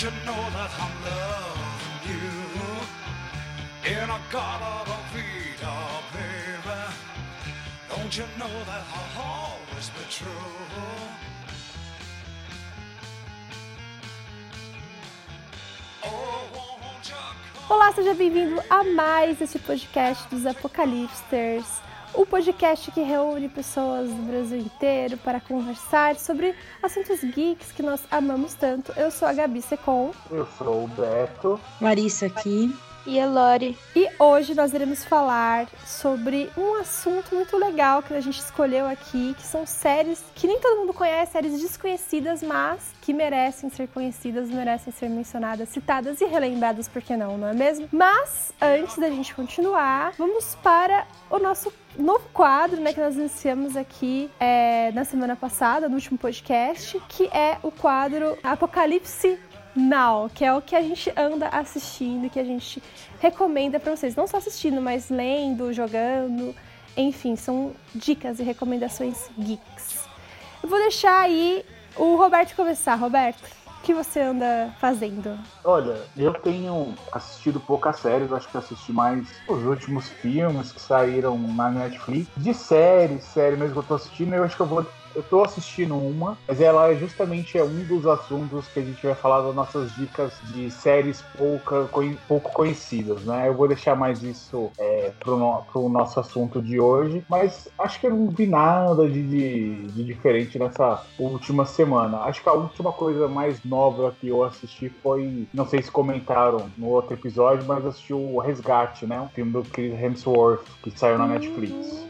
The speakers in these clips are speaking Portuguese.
You know that I'm loving you? And I gotta feed her, baby. Don't you know that I'll always be true? Oh? Olá, seja bem-vindo a mais esse podcast dos Apocalipsters, o podcast que reúne pessoas do Brasil inteiro para conversar sobre assuntos geeks que nós amamos tanto. Eu sou a Gabi Secom Eu sou o Beto. Larissa aqui. E a Lori. e hoje nós iremos falar sobre um assunto muito legal que a gente escolheu aqui, que são séries que nem todo mundo conhece, séries desconhecidas, mas que merecem ser conhecidas, merecem ser mencionadas, citadas e relembradas, por que não, não é mesmo? Mas antes da gente continuar, vamos para o nosso novo quadro, né, que nós iniciamos aqui é, na semana passada, no último podcast, que é o quadro Apocalipse Now, que é o que a gente anda assistindo, que a gente recomenda pra vocês, não só assistindo, mas lendo, jogando, enfim, são dicas e recomendações geeks. Eu vou deixar aí o Roberto começar. Roberto, que você anda fazendo? Olha, eu tenho assistido poucas séries, acho que assisti mais os últimos filmes que saíram na Netflix. De série, série mesmo que eu tô assistindo, eu acho que eu vou. Eu tô assistindo uma, mas ela é justamente é um dos assuntos que a gente vai falar das nossas dicas de séries pouca, pouco conhecidas, né? Eu vou deixar mais isso é, pro, no- pro nosso assunto de hoje, mas acho que eu não vi nada de, de, de diferente nessa última semana. Acho que a última coisa mais nova que eu assisti foi, não sei se comentaram no outro episódio, mas assisti o Resgate, né? Um filme do Chris Hemsworth que saiu na Netflix.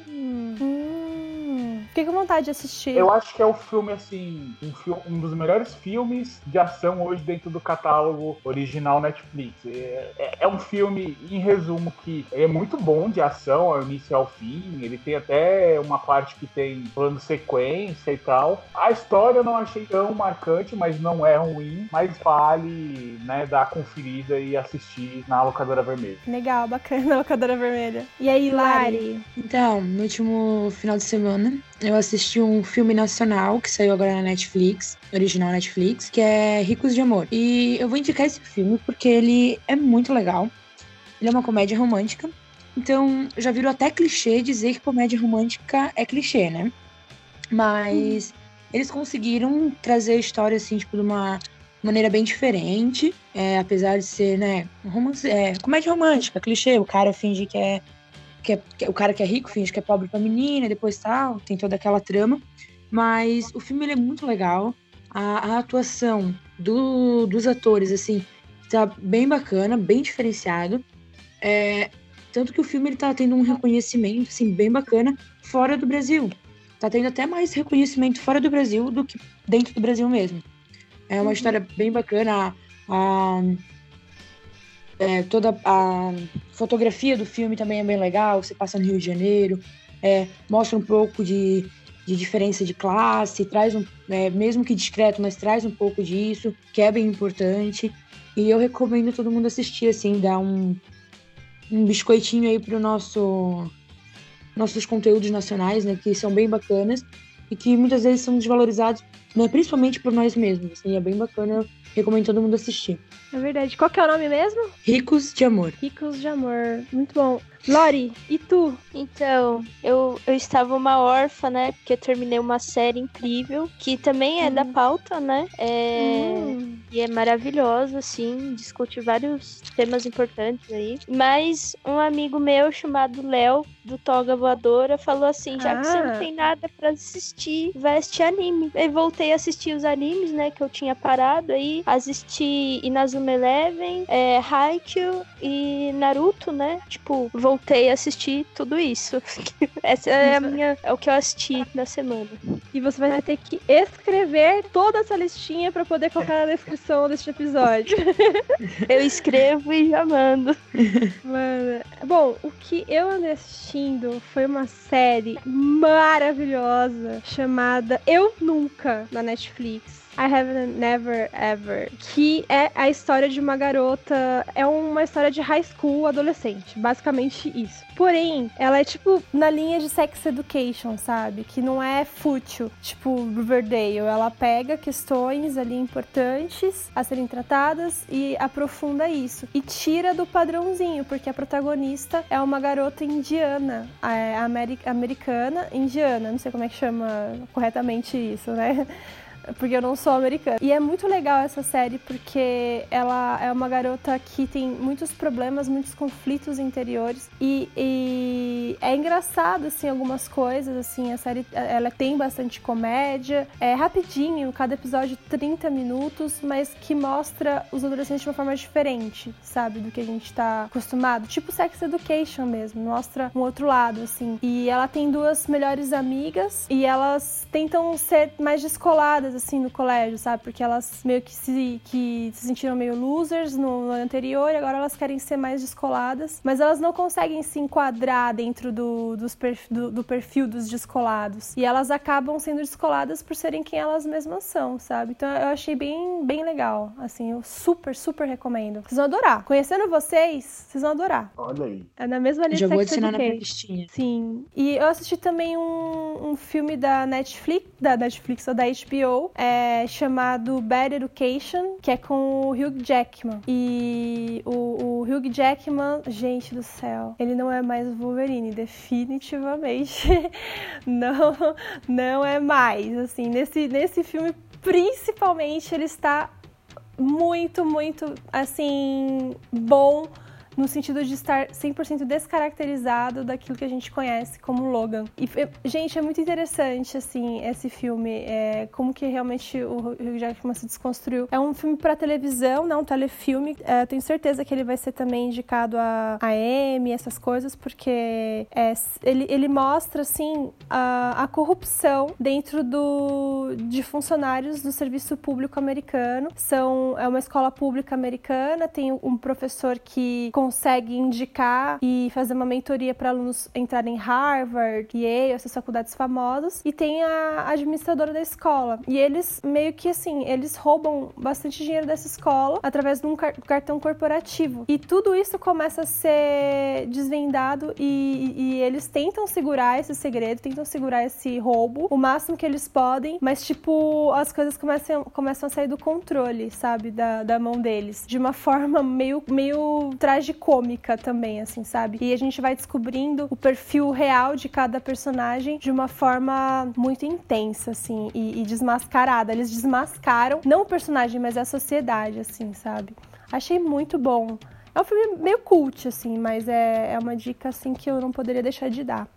Fiquei com vontade de assistir. Eu acho que é o filme, assim, um, fi- um dos melhores filmes de ação hoje dentro do catálogo original Netflix. É, é- é um filme, em resumo, que é muito bom de ação, ao início e ao fim. Ele tem até uma parte que tem plano sequência e tal. A história eu não achei tão marcante, mas não é ruim. Mas vale, né, dar a conferida e assistir na locadora vermelha. Legal, bacana, locadora vermelha. E aí, Lari? Lari. Então, no último final de semana, eu assisti um filme nacional que saiu agora na Netflix, original Netflix, que é Ricos de Amor. E eu vou indicar esse filme porque ele é muito legal. Ele é uma comédia romântica. Então, já virou até clichê dizer que comédia romântica é clichê, né? Mas eles conseguiram trazer a história, assim, tipo, de uma maneira bem diferente. É, apesar de ser, né, romance, é, comédia romântica, clichê. O cara finge que é que, é, que é- o cara que é rico finge que é pobre pra menina, depois tal, tem toda aquela trama. Mas o filme ele é muito legal. A, a atuação do- dos atores, assim, tá bem bacana, bem diferenciado. É, tanto que o filme ele tá tendo um reconhecimento, assim, bem bacana fora do Brasil. Tá tendo até mais reconhecimento fora do Brasil do que dentro do Brasil mesmo. É uma história bem bacana. A, a- é, toda a fotografia do filme também é bem legal. Você passa no Rio de Janeiro, é, mostra um pouco de, de diferença de classe, traz um, é, mesmo que discreto, mas traz um pouco disso, que é bem importante. E eu recomendo todo mundo assistir, assim, dar um, um biscoitinho aí pro nosso nossos conteúdos nacionais, né, que são bem bacanas e que muitas vezes são desvalorizados, né, principalmente por nós mesmos. Assim, é bem bacana, recomendo todo mundo assistir. É verdade. Qual que é o nome mesmo? Ricos de Amor. Ricos de Amor. Muito bom. Lori, e tu? Então, eu, eu estava uma órfã, né? Porque eu terminei uma série incrível, que também é da pauta, né? É, Hum. E é maravilhosa, assim, discute vários temas importantes aí. Mas um amigo meu chamado Léo, do Toga Voadora, falou assim: já que você Ah. não tem nada pra assistir, vai assistir anime. Aí voltei a assistir os animes, né? Que eu tinha parado aí. Assisti Inazuma Eleven, é, Haikyuu e Naruto, né? Tipo, voltei a assistir tudo isso. Essa é a minha. É o que eu assisti na semana. E você vai ter que escrever toda essa listinha pra poder colocar na descrição deste episódio. Eu escrevo e já mando. Mano, bom, o que eu andei assistindo foi uma série maravilhosa chamada Eu Nunca na Netflix. I Have Never Ever, que é a história de uma garota, é uma história de high school adolescente, basicamente isso. Porém, ela é tipo na linha de sex education, sabe? Que não é fútil, tipo Riverdale. Ela pega questões ali importantes a serem tratadas e aprofunda isso. E tira do padrãozinho, porque a protagonista é uma garota indiana, é, americana indiana, não sei como é que chama corretamente isso, né? Porque eu não sou americana. E é muito legal essa série porque ela é uma garota que tem muitos problemas, muitos conflitos interiores e, e é engraçado assim algumas coisas assim, a série ela tem bastante comédia, é rapidinho, cada episódio 30 minutos, mas que mostra os adolescentes de uma forma diferente, sabe, do que a gente tá acostumado, tipo Sex Education mesmo, mostra um outro lado assim. E ela tem duas melhores amigas e elas tentam ser mais descoladas assim no colégio, sabe? Porque elas meio que se, que se sentiram meio losers no, no anterior e agora elas querem ser mais descoladas, mas elas não conseguem se enquadrar dentro do, dos do, do perfil dos descolados. E elas acabam sendo descoladas por serem quem elas mesmas são, sabe? Então eu achei bem, bem legal. Assim, eu super, super recomendo. Vocês vão adorar. Conhecendo vocês, vocês vão adorar. Olha aí. É na mesma linha Já vou adicionar na minha Education. listinha. Sim. E eu assisti também um, um filme da Netflix, da Netflix ou da HBO, é, chamado Bad Education, que é com o Hugh Jackman. E o, o Hugh Jackman, gente do céu, ele não é mais o Wolverine, definitivamente. não, não é mais. Assim, nesse, nesse filme, principalmente, ele está muito, muito, assim, bom no sentido de estar 100% descaracterizado daquilo que a gente conhece como Logan. E, gente, é muito interessante, assim, esse filme, é, como que realmente o Hugh Jackman se desconstruiu. É um filme para televisão, não um telefilme. É, tenho certeza que ele vai ser também indicado a, a Emmy, essas coisas, porque é, ele, ele mostra, assim, a, a corrupção dentro do, de funcionários do serviço público americano. São, é uma escola pública americana, tem um professor que consegue indicar e fazer uma mentoria para alunos entrarem em Harvard, Yale, essas faculdades famosas, e tem a administradora da escola. E eles meio que assim, eles roubam bastante dinheiro dessa escola através de um cartão corporativo. E tudo isso começa a ser desvendado e, e eles tentam segurar esse segredo, tentam segurar esse roubo o máximo que eles podem, mas tipo, as coisas começam, começam a sair do controle, sabe, da, da mão deles, de uma forma meio, meio tragicômica também, assim, sabe? E a gente vai descobrindo o perfil real de cada personagem de uma forma muito intensa, assim, e, e desmascarada. Eles desmascaram, não o personagem, mas a sociedade, assim, sabe? Achei muito bom. É um filme meio cult, assim, mas é, é uma dica, assim, que eu não poderia deixar de dar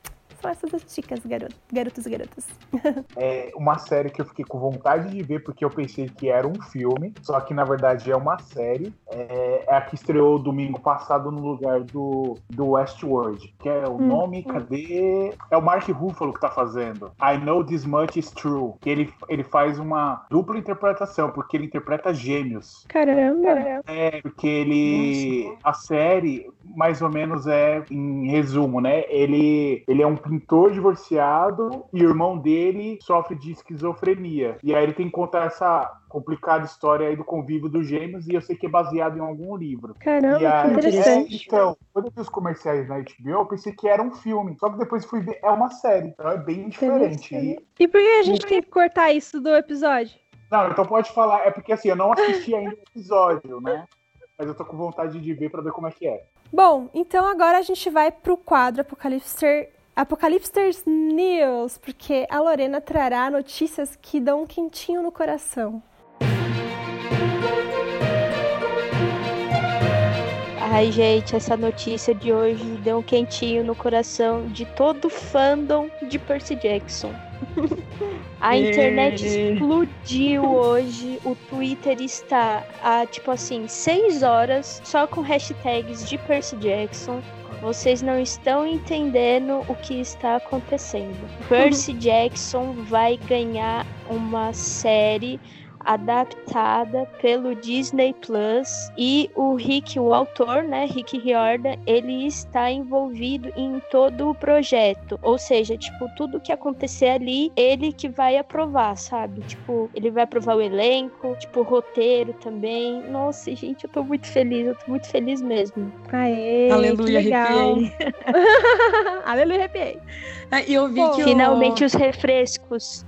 são essas as dicas, garoto, garotos e garotas. é uma série que eu fiquei com vontade de ver porque eu pensei que era um filme, só que na verdade é uma série. É, é a que estreou domingo passado no lugar do, do Westworld, que é o hum, nome, hum. cadê? É o Mark Ruffalo que tá fazendo. I Know This Much Is True. Que ele, ele faz uma dupla interpretação, porque ele interpreta gêmeos. Caramba! É, porque ele. Nossa. A série, mais ou menos, é em resumo, né? Ele, ele é um pintor divorciado e o irmão dele sofre de esquizofrenia. E aí ele tem que contar essa complicada história aí do convívio dos gêmeos e eu sei que é baseado em algum livro. Caramba, e aí, que interessante. É, então, quando eu vi os comerciais na HBO, eu pensei que era um filme. Só que depois fui ver, é uma série. Então é bem diferente. E, e por que a gente tem que cortar isso do episódio? Não, então pode falar. É porque assim, eu não assisti ainda o episódio, né? Mas eu tô com vontade de ver para ver como é que é. Bom, então agora a gente vai pro quadro Apocalipse Apocalipsters News, porque a Lorena trará notícias que dão um quentinho no coração. Ai, gente, essa notícia de hoje deu um quentinho no coração de todo o fandom de Percy Jackson. A internet explodiu hoje. O Twitter está a, tipo assim, seis horas só com hashtags de Percy Jackson. Vocês não estão entendendo o que está acontecendo. Percy Jackson vai ganhar uma série adaptada pelo Disney Plus e o Rick, o autor, né, Rick Riordan, ele está envolvido em todo o projeto. Ou seja, tipo, tudo que acontecer ali, ele que vai aprovar, sabe? Tipo, ele vai aprovar o elenco, tipo, o roteiro também. Nossa, gente, eu tô muito feliz, eu tô muito feliz mesmo. Aê, Aleluia, que legal. arrepiei. Aleluia, arrepiei. Ah, E eu vi Pô, que o- Finalmente os refrescos.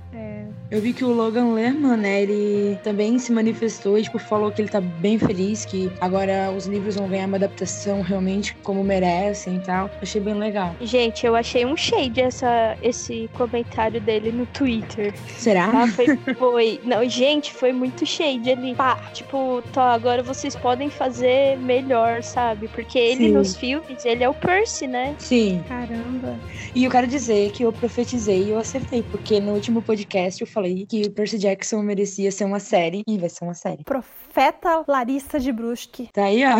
Eu vi que o Logan Lerman, né, ele também se manifestou e, tipo, falou que ele tá bem feliz, que agora os livros vão ganhar uma adaptação realmente como merecem e tal. Achei bem legal. Gente, eu achei um shade essa, esse comentário dele no Twitter. Será? Tá? Foi, foi. Não, gente, foi muito shade ali. Pá, tipo, tá, agora vocês podem fazer melhor, sabe? Porque ele Sim. nos filmes, ele é o Percy, né? Sim. Caramba. E eu quero dizer que eu profetizei e eu acertei, porque no último podcast eu falei que o Percy Jackson merecia ser uma série e vai ser uma série. Profeta Larissa de Brusque. Tá aí, ó.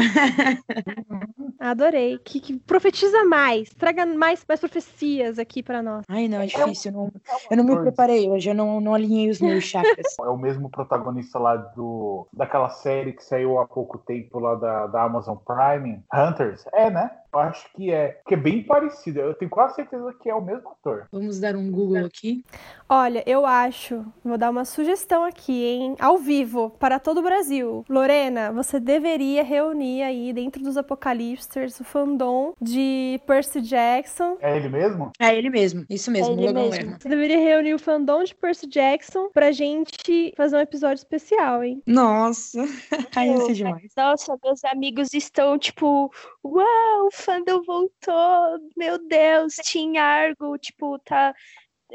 Adorei. Que, que profetiza mais. Traga mais, mais profecias aqui pra nós. Ai, não, é difícil. Eu não, eu não me preparei hoje, eu não, não alinhei os meus chakras. É o mesmo protagonista lá do daquela série que saiu há pouco tempo lá da, da Amazon Prime, Hunters. É, né? Eu acho que é. Que é bem parecido. Eu tenho quase certeza que é o mesmo ator. Vamos dar um Google aqui. Olha, eu acho, vou dar uma sugestão aqui, hein? Ao vivo, para todo o Brasil. Lorena, você deveria reunir aí dentro dos Apocalipsters o fandom de Percy Jackson. É ele mesmo? É ele mesmo, isso mesmo, É ele Logan mesmo. Lerman. Você deveria reunir o fandom de Percy Jackson pra gente fazer um episódio especial, hein? Nossa, ai, ia ser demais. Nossa, meus amigos estão tipo, uau, o fandom voltou, meu Deus, Team Argo, tipo, tá,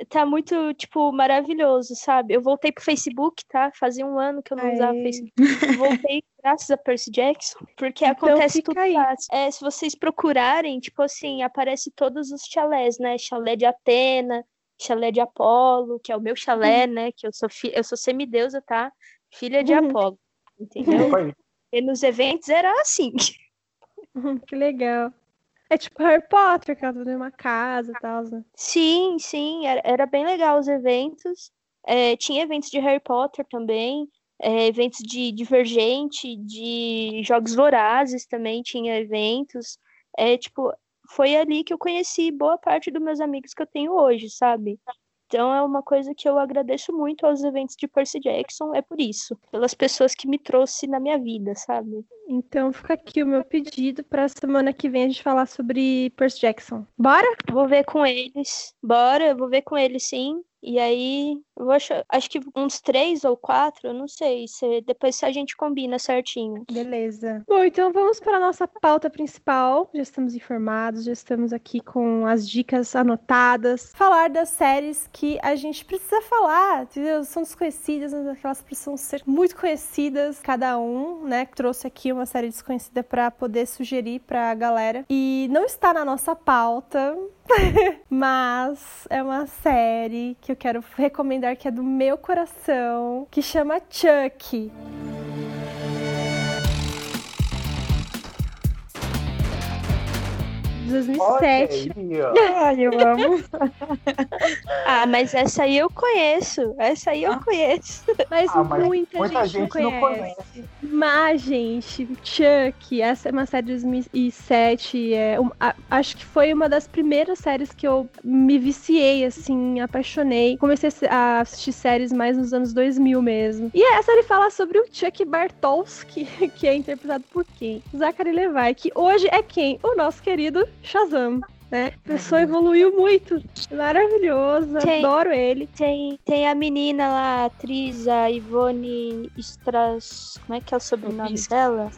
tá muito, tipo, maravilhoso, sabe? Eu voltei pro Facebook, tá? Fazia um ano que eu não usava o Aê. Facebook. Eu voltei graças a Percy Jackson, porque Então acontece tudo aí. fácil. É, se vocês procurarem, tipo assim, aparece todos os chalés, né? Chalé de Atena, chalé de Apolo, que é o meu chalé, né? Que eu sou, fi... eu sou semideusa, tá? Filha de Uhum. Apolo, entendeu? Aí. E nos eventos era assim. que legal. É tipo Harry Potter, que ela uma casa e tal, né? Sim, sim, era, era bem legal os eventos. É, tinha eventos de Harry Potter também, é, eventos de Divergente, de Jogos Vorazes também tinha eventos. É, tipo, foi ali que eu conheci boa parte dos meus amigos que eu tenho hoje, sabe? Então é uma coisa que eu agradeço muito aos eventos de Percy Jackson, é por isso, pelas pessoas que me trouxe na minha vida, sabe? Então fica aqui o meu pedido pra semana que vem a gente falar sobre Percy Jackson. Bora? Vou ver com eles. Bora, eu vou ver com eles sim. E aí, eu achar, acho que uns três ou quatro, eu não sei. Se, depois a gente combina certinho. Beleza. Bom, então vamos para a nossa pauta principal. Já estamos informados, já estamos aqui com as dicas anotadas. Falar das séries que a gente precisa falar, entendeu? São desconhecidas, mas elas precisam ser muito conhecidas, cada um, né? Trouxe aqui uma série desconhecida para poder sugerir para a galera. E não está na nossa pauta, mas é uma série que eu quero recomendar que é do meu coração, que chama Chuck. 2007. aí, ó. Ai, eu amo. Ah, mas essa aí eu conheço. Essa aí eu conheço. Mas, Ah, mas muita, muita gente, gente não não conhece. Mas, gente, Chuck, essa é uma série de 2007. É um- a- acho que foi uma das primeiras séries que eu me viciei, assim, apaixonei. Comecei a assistir séries mais nos anos 2000 mesmo. E essa ele fala sobre o Chuck Bartowski, que é interpretado por quem? Zachary Levi, que hoje é quem? O nosso querido Shazam. Né? A pessoa evoluiu muito. Maravilhoso, Tem- adoro ele. Tem, tem a menina lá, a atriz, a Ivone Stras... Como é que é o sobrenome dela?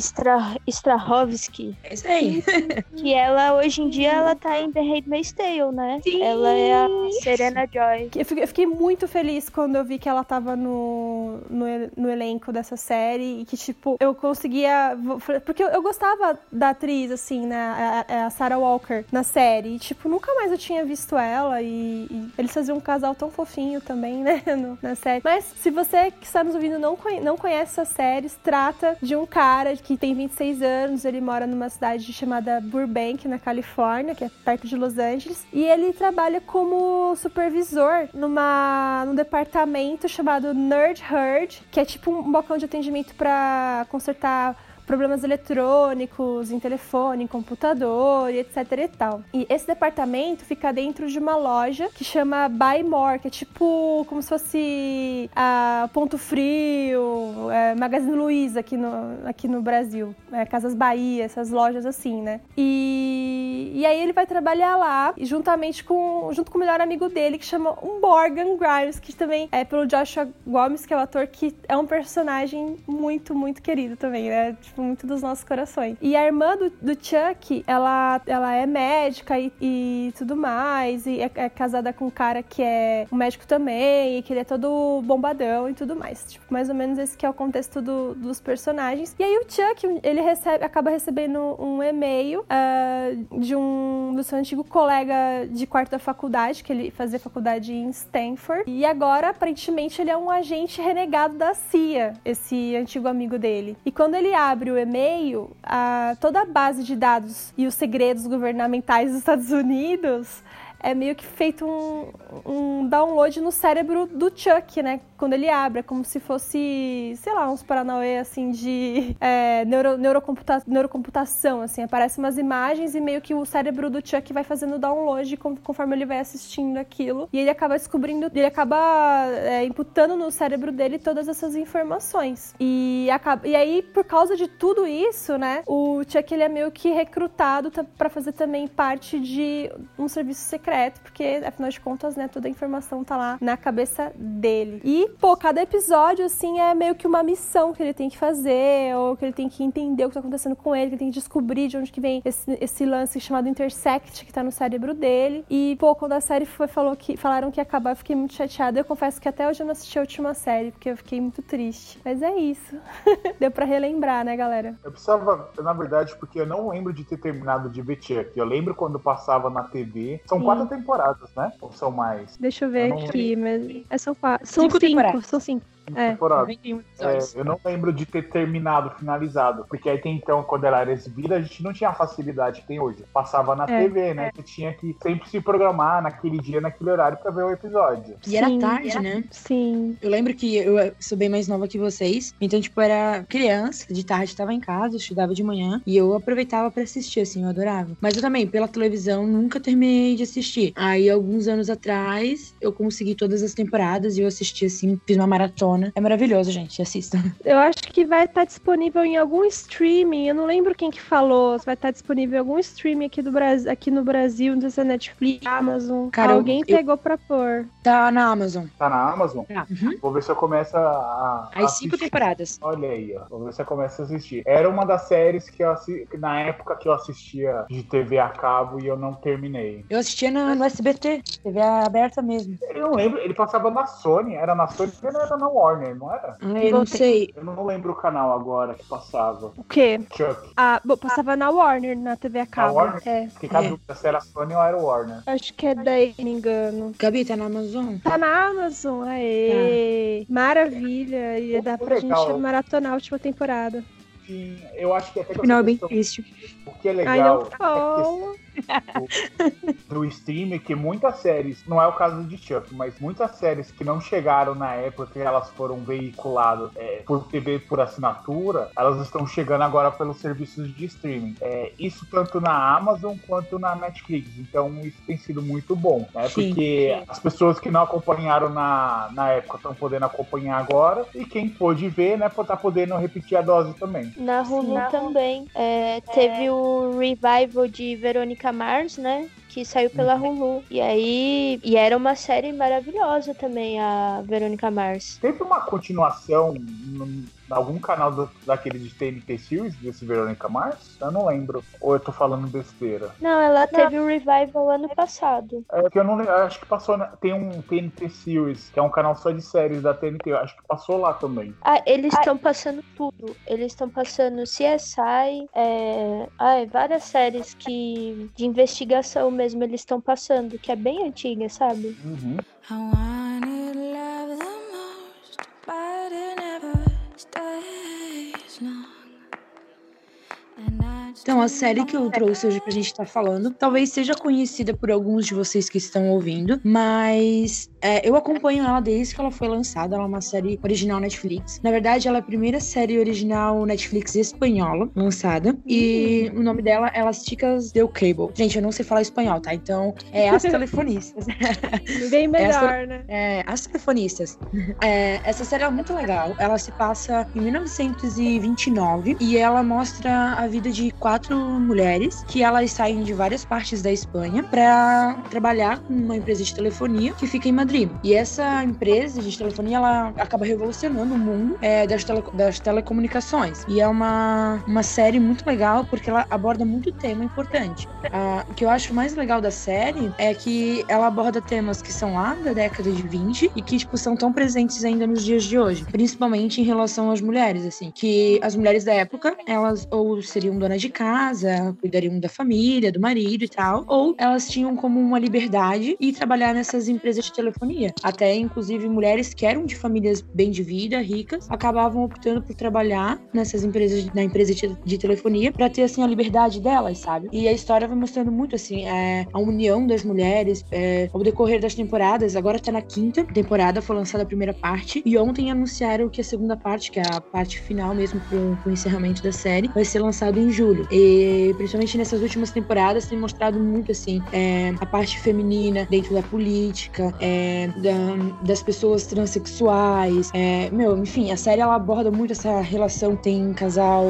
Stra... Strahovski. É isso aí. Que ela, hoje em dia, ela tá em The Handmaid's Tale, né? Sim. Ela é a Serena Joy. Eu fiquei, eu fiquei muito feliz quando eu vi que ela tava no, no, no elenco dessa série e que, tipo, eu conseguia. Porque eu, eu gostava da atriz, assim, né? A, a Sarah Walker na série. E, tipo, nunca mais eu tinha visto ela e, e eles faziam um casal tão fofinho também, né? no- na série. Mas se você que está nos ouvindo não, conhe- não conhece essa série, se trata de um cara cara que tem 26 anos, ele mora numa cidade chamada Burbank, na Califórnia, que é perto de Los Angeles, e ele trabalha como supervisor numa num departamento chamado Nerd Herd, que é tipo um balcão de atendimento para consertar problemas eletrônicos em telefone, em computador etc e tal. E esse departamento fica dentro de uma loja que chama Buy More, que é tipo como se fosse a Ponto Frio, é, Magazine Luiza aqui no, aqui no Brasil, é, Casas Bahia, essas lojas assim, né? E, e aí ele vai trabalhar lá, juntamente com, junto com o melhor amigo dele, que chama um Morgan Grimes, que também é pelo Joshua Gomes, que é o ator que é um personagem muito, muito querido também, né? Tipo, muito dos nossos corações. E a irmã do, do Chuck, ela, ela é médica e, e tudo mais, e é, é casada com um cara que é um médico também, e que ele é todo bombadão e tudo mais. Tipo, mais ou menos esse que é o contexto do, dos personagens. E aí o Chuck, ele recebe, acaba recebendo um e-mail uh, de um do seu antigo colega de quarto da faculdade, que ele fazia faculdade em Stanford. E agora, aparentemente, ele é um agente renegado da CIA, esse antigo amigo dele. E quando ele abre o e-mail, a, toda a base de dados e os segredos governamentais dos Estados Unidos é meio que feito um, um download no cérebro do Chuck, né? Quando ele abre, é como se fosse, sei lá, uns paranauê, assim, de é, neuro, neurocomputa, neurocomputação, assim. Aparecem umas imagens e meio que o cérebro do Chuck vai fazendo download conforme ele vai assistindo aquilo. E ele acaba descobrindo, ele acaba é, imputando no cérebro dele todas essas informações. E, acaba, e aí, por causa de tudo isso, né, o Chuck, ele é meio que recrutado para fazer também parte de um serviço secreto, porque afinal de contas, né, toda a informação tá lá na cabeça dele. E, pô, cada episódio, assim, é meio que uma missão que ele tem que fazer, ou que ele tem que entender o que tá acontecendo com ele, que ele tem que descobrir de onde que vem esse, esse lance chamado Intersect, que tá no cérebro dele. E, pô, quando a série foi, falou que, falaram que ia acabar, eu fiquei muito chateada. Eu confesso que até hoje eu não assisti a última série, porque eu fiquei muito triste. Mas é isso. Deu pra relembrar, né, galera? Eu precisava, na verdade, porque eu não lembro de ter terminado de ver Chuck. Eu lembro quando passava na TV. São Sim. quatro quatro temporadas, né? Ou são mais? Deixa eu ver eu aqui, mas é, são quatro. São cinco, cinco são cinco. É. temporada. É, eu não lembro de ter terminado, finalizado. Porque aí tem então, quando ela era exibida, a gente não tinha a facilidade que tem hoje. Passava na é, TV, né? É. Você tinha que sempre se programar naquele dia, naquele horário pra ver o episódio. E era tarde, era... né? Sim. Eu lembro que eu sou bem mais nova que vocês. Então, tipo, era criança, de tarde tava em casa, estudava de manhã. E eu aproveitava para assistir, assim, eu adorava. Mas eu também, pela televisão, nunca terminei de assistir. Aí, alguns anos atrás, eu consegui todas as temporadas e eu assisti, assim, fiz uma maratona maratona. É maravilhoso, gente. Assistam. Eu acho que vai estar disponível em algum streaming. Eu não lembro quem que falou. Vai estar disponível em algum streaming aqui, do Brasil, aqui no Brasil, não sei se é Netflix, Amazon. Cara, Alguém eu, pegou eu... pra pôr. Tá na Amazon. Tá na Amazon? Tá. Uhum. Vou ver se eu começo a. As cinco temporadas. Olha aí, ó. Vou ver se eu começo a assistir. Era uma das séries que eu assisti, na época que eu assistia de TV a cabo e eu não terminei. Eu assistia no, no SBT, TV aberta mesmo. Eu não lembro, ele passava na Sony, era na Sony, não era na Warner. Warner, não era? Eu não sei. Eu não lembro o canal agora que passava. O quê? Chuck. Ah, bom, passava na Warner, na TV a cabo. Na Warner? É. Porque cada é. se era Sony ou era Warner. Acho que é daí, não me engano. Gabi, tá na Amazon? Tá na Amazon, aê. Tá. Maravilha. E dá pra legal. gente maratonar a última temporada. Sim, eu acho que até que Final bem triste. O que é legal. Ai, não fala. É do stream que muitas séries, não é o caso de Chuck, mas muitas séries que não chegaram na época que elas foram veiculadas é, por TV por assinatura, elas estão chegando agora pelos serviços de streaming. É, isso tanto na Amazon quanto na Netflix. Então isso tem sido muito bom, né? Sim, Porque sim. as pessoas que não acompanharam na, na época estão podendo acompanhar agora e quem pôde ver, né, tá podendo repetir a dose também. Na Hulu sim, também. É, teve o revival de Verônica Mars, né? Que saiu pela uhum. Hulu. E aí. E era uma série maravilhosa também, a Verônica Mars. Teve uma continuação algum canal do, daquele de TNT Series, desse Verônica Mars? Eu não lembro. Ou eu tô falando besteira? Não, ela teve o um revival ano passado. É que eu não acho que passou. Na, tem um TNT Series, que é um canal só de séries da TNT. Eu acho que passou lá também. Ah, eles estão passando tudo. Eles estão passando CSI, é, ai, várias séries que de investigação mesmo eles estão passando, que é bem antiga, sabe? Uhum. Então, a série que eu trouxe hoje pra gente estar tá falando, talvez seja conhecida por alguns de vocês que estão ouvindo, mas é, eu acompanho ela desde que ela foi lançada. Ela é uma série original Netflix. Na verdade, ela é a primeira série original Netflix espanhola lançada. E o nome dela é Las Chicas del Cable. Gente, eu não sei falar espanhol, tá? Então, é As Telefonistas. Bem melhor, Essa, né? É, As Telefonistas. É, essa série é muito legal. Ela se passa em 1929 e ela mostra a vida de quatro mulheres que elas saem de várias partes da Espanha para trabalhar com uma empresa de telefonia que fica em Madrid. E essa empresa de telefonia ela acaba revolucionando o mundo é, das, tele, das telecomunicações. E é uma, uma série muito legal porque ela aborda muito tema importante. Ah, o que eu acho mais legal da série é que ela aborda temas que são lá da década de 20 e que tipo, são tão presentes ainda nos dias de hoje, principalmente em relação às mulheres, assim, que as mulheres da época, elas ou seriam donas de casa, cuidariam da família, do marido e tal, ou elas tinham como uma liberdade e trabalhar nessas empresas de telefonia. Até inclusive mulheres que eram de famílias bem de vida, ricas, acabavam optando por trabalhar nessas empresas, na empresa de, telefonia, para ter assim a liberdade delas, sabe? E a história vai mostrando muito assim é, a união das mulheres é, ao decorrer das temporadas. Agora tá na quinta temporada, foi lançada a primeira parte e ontem anunciaram que a segunda parte, que é a parte final mesmo pro, pro encerramento da série, vai ser lançado em julho. E principalmente nessas últimas temporadas tem mostrado muito assim é, a parte feminina dentro da política, é, da, das pessoas transexuais, é, meu, enfim, a série ela aborda muito essa relação tem casal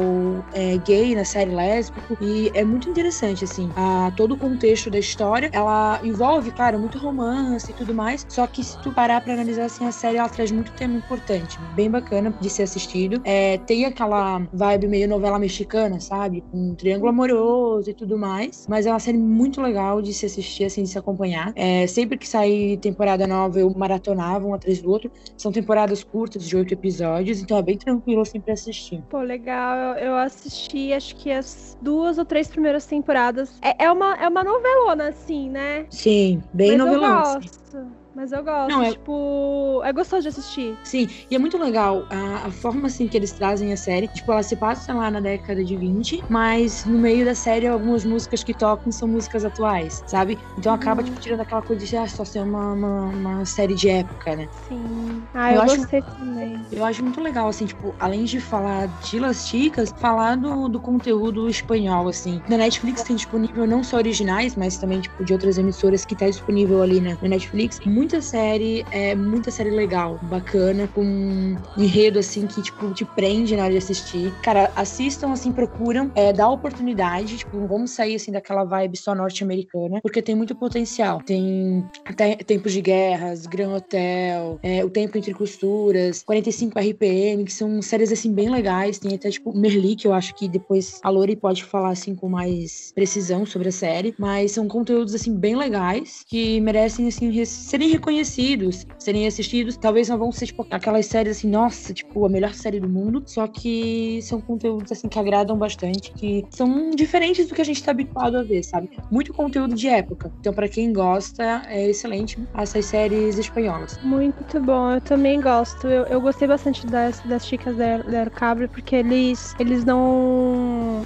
é, gay na série lésbico e é muito interessante assim, a, todo o contexto da história, ela envolve, claro, muito romance e tudo mais, só que se tu parar para analisar assim a série ela traz muito tema importante, bem bacana de ser assistido. É, tem aquela vibe meio novela mexicana, sabe? Um triângulo amoroso e tudo mais. Mas é uma série muito legal de se assistir, assim, de se acompanhar. É, sempre que sai temporada nova, eu maratonava um atrás do outro. São temporadas curtas, de oito episódios, então é bem tranquilo, assim, pra assistir. Pô, legal. Eu, eu assisti, acho que as duas ou três primeiras temporadas. É, é, uma, é uma novelona, assim, né? Sim, bem Mas novelão. eu assim. gosto. Mas eu gosto, Não, é- tipo, é gostoso de assistir. Sim, e é muito legal a, a forma assim que eles trazem a série. Tipo, ela se passa lá na década de 20, mas no meio da série algumas músicas que tocam são músicas atuais, sabe? Então acaba, tipo, tirando aquela coisa de ah, só ser uma, uma, uma série de época, né? Sim. Ah, Eu eu, acho- gostei também. Eu acho muito legal, assim, tipo, além de falar de Las Chicas, falar do, do conteúdo espanhol, assim. Na Netflix tem disponível não só originais, mas também, tipo, de outras emissoras que tá disponível ali na, na Netflix. Muita série, é muita série legal, bacana, com um enredo, assim, que, tipo, te prende na hora de assistir. Cara, assistam, assim, procuram, é, dá oportunidade, tipo, vamos sair, assim, daquela vibe só norte-americana, porque tem muito potencial. Tem até Tempos de Guerras, Gran Hotel, é, O Tempo Entre Costuras, 45 RPM, que são séries assim bem legais. Tem até tipo Merli, que eu acho que depois a Lori pode falar assim com mais precisão sobre a série, mas são conteúdos assim bem legais que merecem assim re- reconhecidos, serem assistidos. Talvez não vão ser tipo aquelas séries assim, nossa, tipo a melhor série do mundo, só que são conteúdos assim que agradam bastante, que são diferentes do que a gente tá habituado a ver, sabe? Muito conteúdo de época. Então para quem gosta, é excelente essas séries espanholas. Muito bom, eu também gosto. Eu, eu gostei bastante das, das chicas da da Cabre, porque eles, eles não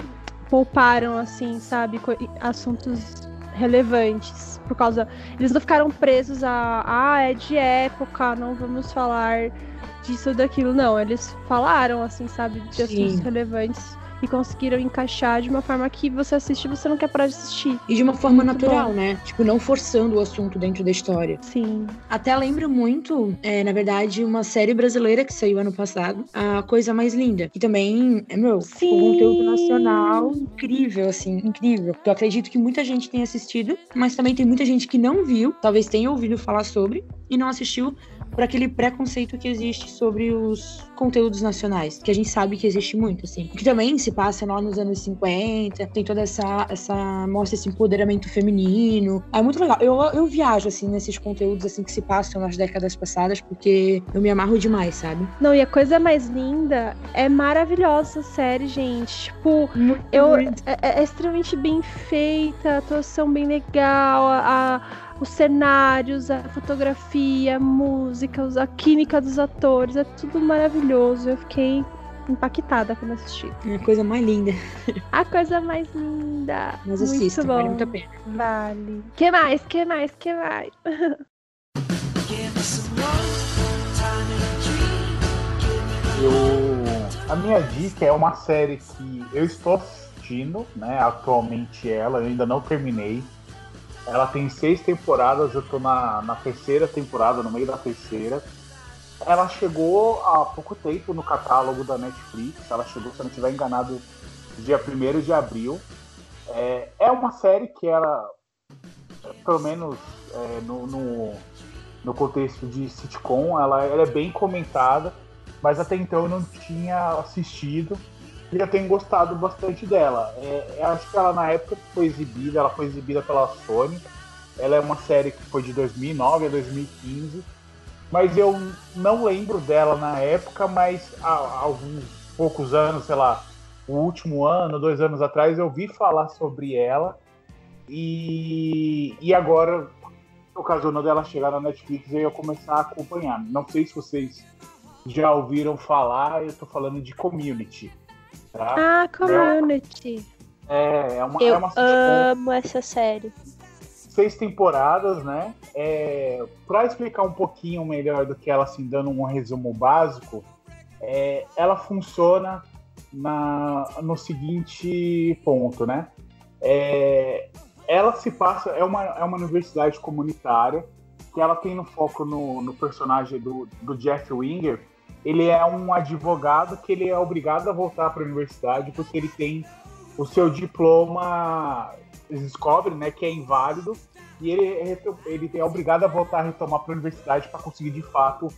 pouparam, assim, sabe, assuntos relevantes. Por causa. Eles não ficaram presos a. Ah, é de época, não vamos falar disso ou daquilo. Não, eles falaram, assim, sabe, de Sim. assuntos relevantes. E conseguiram encaixar de uma forma que você assiste e você não quer parar de assistir. E de uma forma Muito natural, bom. né? Tipo, não forçando o assunto dentro da história. Sim. Até lembro muito, é, na verdade, uma série brasileira que saiu ano passado, A Coisa Mais Linda. Que também é, meu, Sim. conteúdo nacional incrível, assim, incrível. Eu acredito que muita gente tenha assistido, mas também tem muita gente que não viu, talvez tenha ouvido falar sobre, e não assistiu por aquele preconceito que existe sobre os conteúdos nacionais, que a gente sabe que existe muito, assim. Que também se passa lá nos anos 50, tem toda essa, essa mostra esse empoderamento feminino. É muito legal. Eu, eu viajo, assim, nesses conteúdos, assim, que se passam nas décadas passadas, porque eu me amarro demais, sabe? Não, e a coisa mais linda é maravilhosa essa série, gente. Tipo, Eu, é, é- é extremamente bem feita, a atuação bem legal, a, a- os cenários, a fotografia, a música, a química dos atores, é tudo maravilhoso. Eu fiquei impactada quando assisti. É a coisa mais linda. A coisa mais linda. Mas muito assista, bom. vale muito a pena. Vale. Que mais? Que mais? Que mais? Eu, a minha dica é uma série que eu estou assistindo, né? Atualmente ela, eu ainda não terminei. Ela tem seis temporadas, eu tô na, na terceira temporada, no meio da terceira. Ela chegou há pouco tempo no catálogo da Netflix. Ela chegou, se eu não estiver enganado, dia 1 de abril. É, é uma série que ela, pelo menos é, no, no, no contexto de sitcom, ela, ela é bem comentada, mas até então eu não tinha assistido eu tenho gostado bastante dela. É, acho que ela na época foi exibida, ela foi exibida pela Sony. Ela é uma série que foi de 2009 a 2015, mas eu não lembro dela na época, mas há alguns poucos anos, sei lá, o último ano, dois anos atrás, eu vi falar sobre ela e, e agora ocasionou dela chegar na Netflix e eu começar a acompanhar. Não sei se vocês já ouviram falar, eu tô falando de Community. Tá? Ah, Community. É, é uma, Eu é uma amo essa série. seis temporadas, né? É, para explicar um pouquinho melhor do que ela, assim, dando um resumo básico, é, ela funciona na, no seguinte ponto, né? É, ela se passa, é uma, é uma universidade comunitária que ela tem no foco no, no personagem do, do Jeff Winger. Ele é um advogado que ele é obrigado a voltar para a universidade porque ele tem o seu diploma, eles descobrem, né, que é inválido e ele, é- ele é obrigado a voltar a retomar para a universidade para conseguir de fato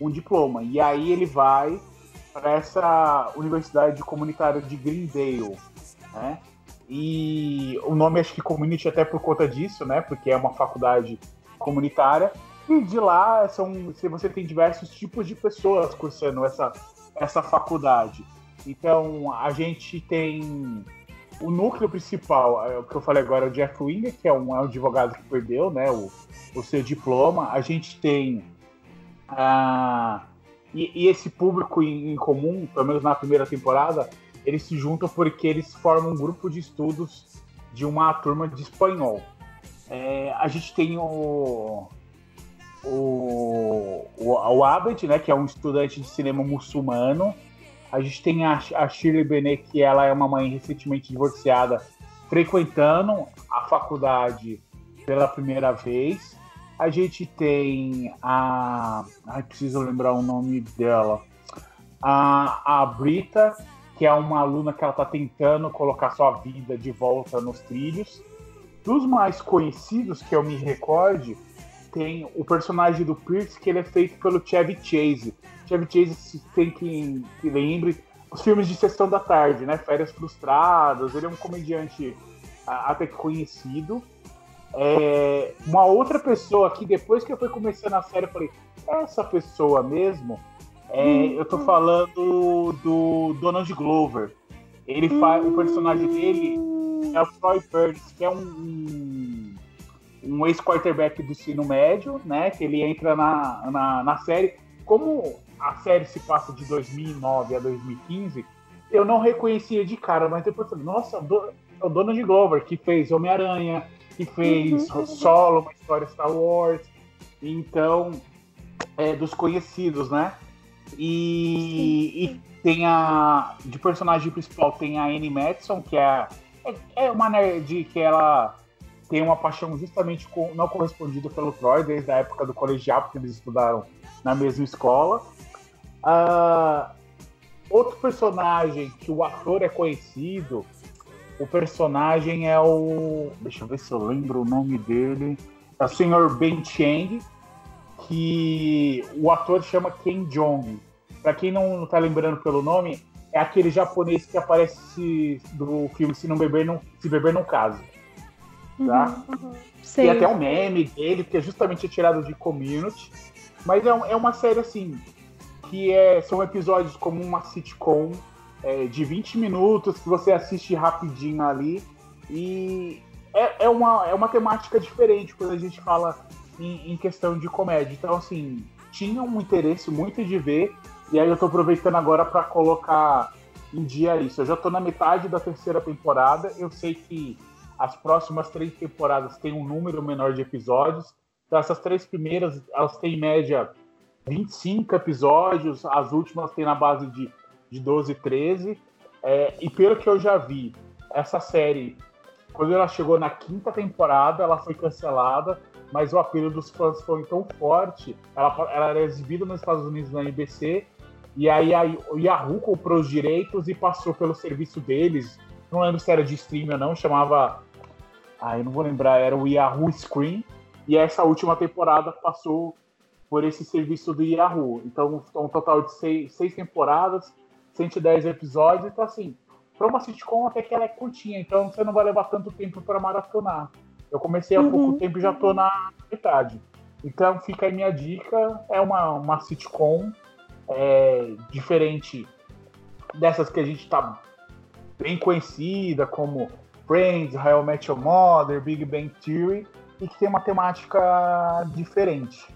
um diploma. E aí ele vai para essa universidade comunitária de Greendale, né? E o nome acho que community até por conta disso, né? Porque é uma faculdade comunitária. E de lá são, você tem diversos tipos de pessoas cursando essa, essa faculdade. Então a gente tem o núcleo principal, é o que eu falei agora, o Jeff Winger, que é um, é um advogado que perdeu, né? O, o seu diploma. A gente tem ah, e, e esse público em, em comum, pelo menos na primeira temporada, eles se juntam porque eles formam um grupo de estudos de uma turma de espanhol. É, a gente tem o, o, o, o Abed, né, que é um estudante de cinema muçulmano. A gente tem a, a Shirley Benet, que ela é uma mãe recentemente divorciada, frequentando a faculdade pela primeira vez. A gente tem a. Ai, preciso lembrar o nome dela. A, a Brita, que é uma aluna que ela está tentando colocar sua vida de volta nos trilhos. Dos mais conhecidos que eu me recorde, tem o personagem do Pierce, que ele é feito pelo Chevy Chase. Chevy Chase se tem que, que lembre os filmes de sessão da tarde, né? Férias Frustradas. Ele é um comediante até que conhecido. É, uma outra pessoa que depois que eu fui começando a série, eu falei, essa pessoa mesmo, é, eu tô falando do Donald Glover. Ele faz o personagem dele é o Troy Burns, que é um, um, um ex-quarterback do ensino médio, né? Que ele entra na, na, na série. Como a série se passa de 2009 a 2015, eu não reconhecia de cara, mas depois eu falei, nossa, é o Donald Glover, que fez Homem-Aranha, que fez Solo, uma história Star Wars. Então, é dos conhecidos, né? E, e tem a. De personagem principal tem a Annie Madison, que é, é, é uma nerd que ela tem uma paixão justamente com, não correspondida pelo Troy desde a época do colegial, porque eles estudaram na mesma escola. Ah, outro personagem que o ator é conhecido, o personagem é o. Deixa eu ver se eu lembro o nome dele. É o Sr. Ben Chang, que o ator chama Ken Jong. Pra quem não tá lembrando pelo nome, é aquele japonês que aparece do filme Se Não Beber Não, Se Beber Não Case. Tá? Sei. Tem até um meme dele, que é justamente tirado de Community. Mas é, um- é uma série assim, que é, são episódios como uma sitcom é, de 20 minutos, que você assiste rapidinho ali. E é, é, uma, é uma temática diferente quando a gente fala em, em questão de comédia. Então, assim, tinha um interesse muito de ver. E aí eu tô aproveitando agora para colocar em dia isso. Eu já tô na metade da terceira temporada. Eu sei que as próximas três temporadas têm um número menor de episódios. Então essas três primeiras, elas têm em média 25 episódios. As últimas têm na base de, de 12, 13. É, e pelo que eu já vi, essa série, quando ela chegou na quinta temporada, ela foi cancelada, mas o apelo dos fãs foi tão forte. Ela, ela era exibida nos Estados Unidos na NBC, e aí a, o Yahoo comprou os direitos e passou pelo serviço deles. Não lembro se era de streaming ou não, chamava. Ah, eu não vou lembrar, era o Yahoo Screen. E essa última temporada passou por esse serviço do Yahoo. Então, um total de seis, seis temporadas, 110 episódios. Então, assim, para uma sitcom até que ela é curtinha, então você não vai levar tanto tempo para maratonar. Eu comecei há uhum. pouco tempo e já tô na metade. Então fica aí minha dica, é uma, uma sitcom é, diferente dessas que a gente tá bem conhecida, como Friends, How I Met Your Mother, Big Bang Theory, e que tem uma temática diferente.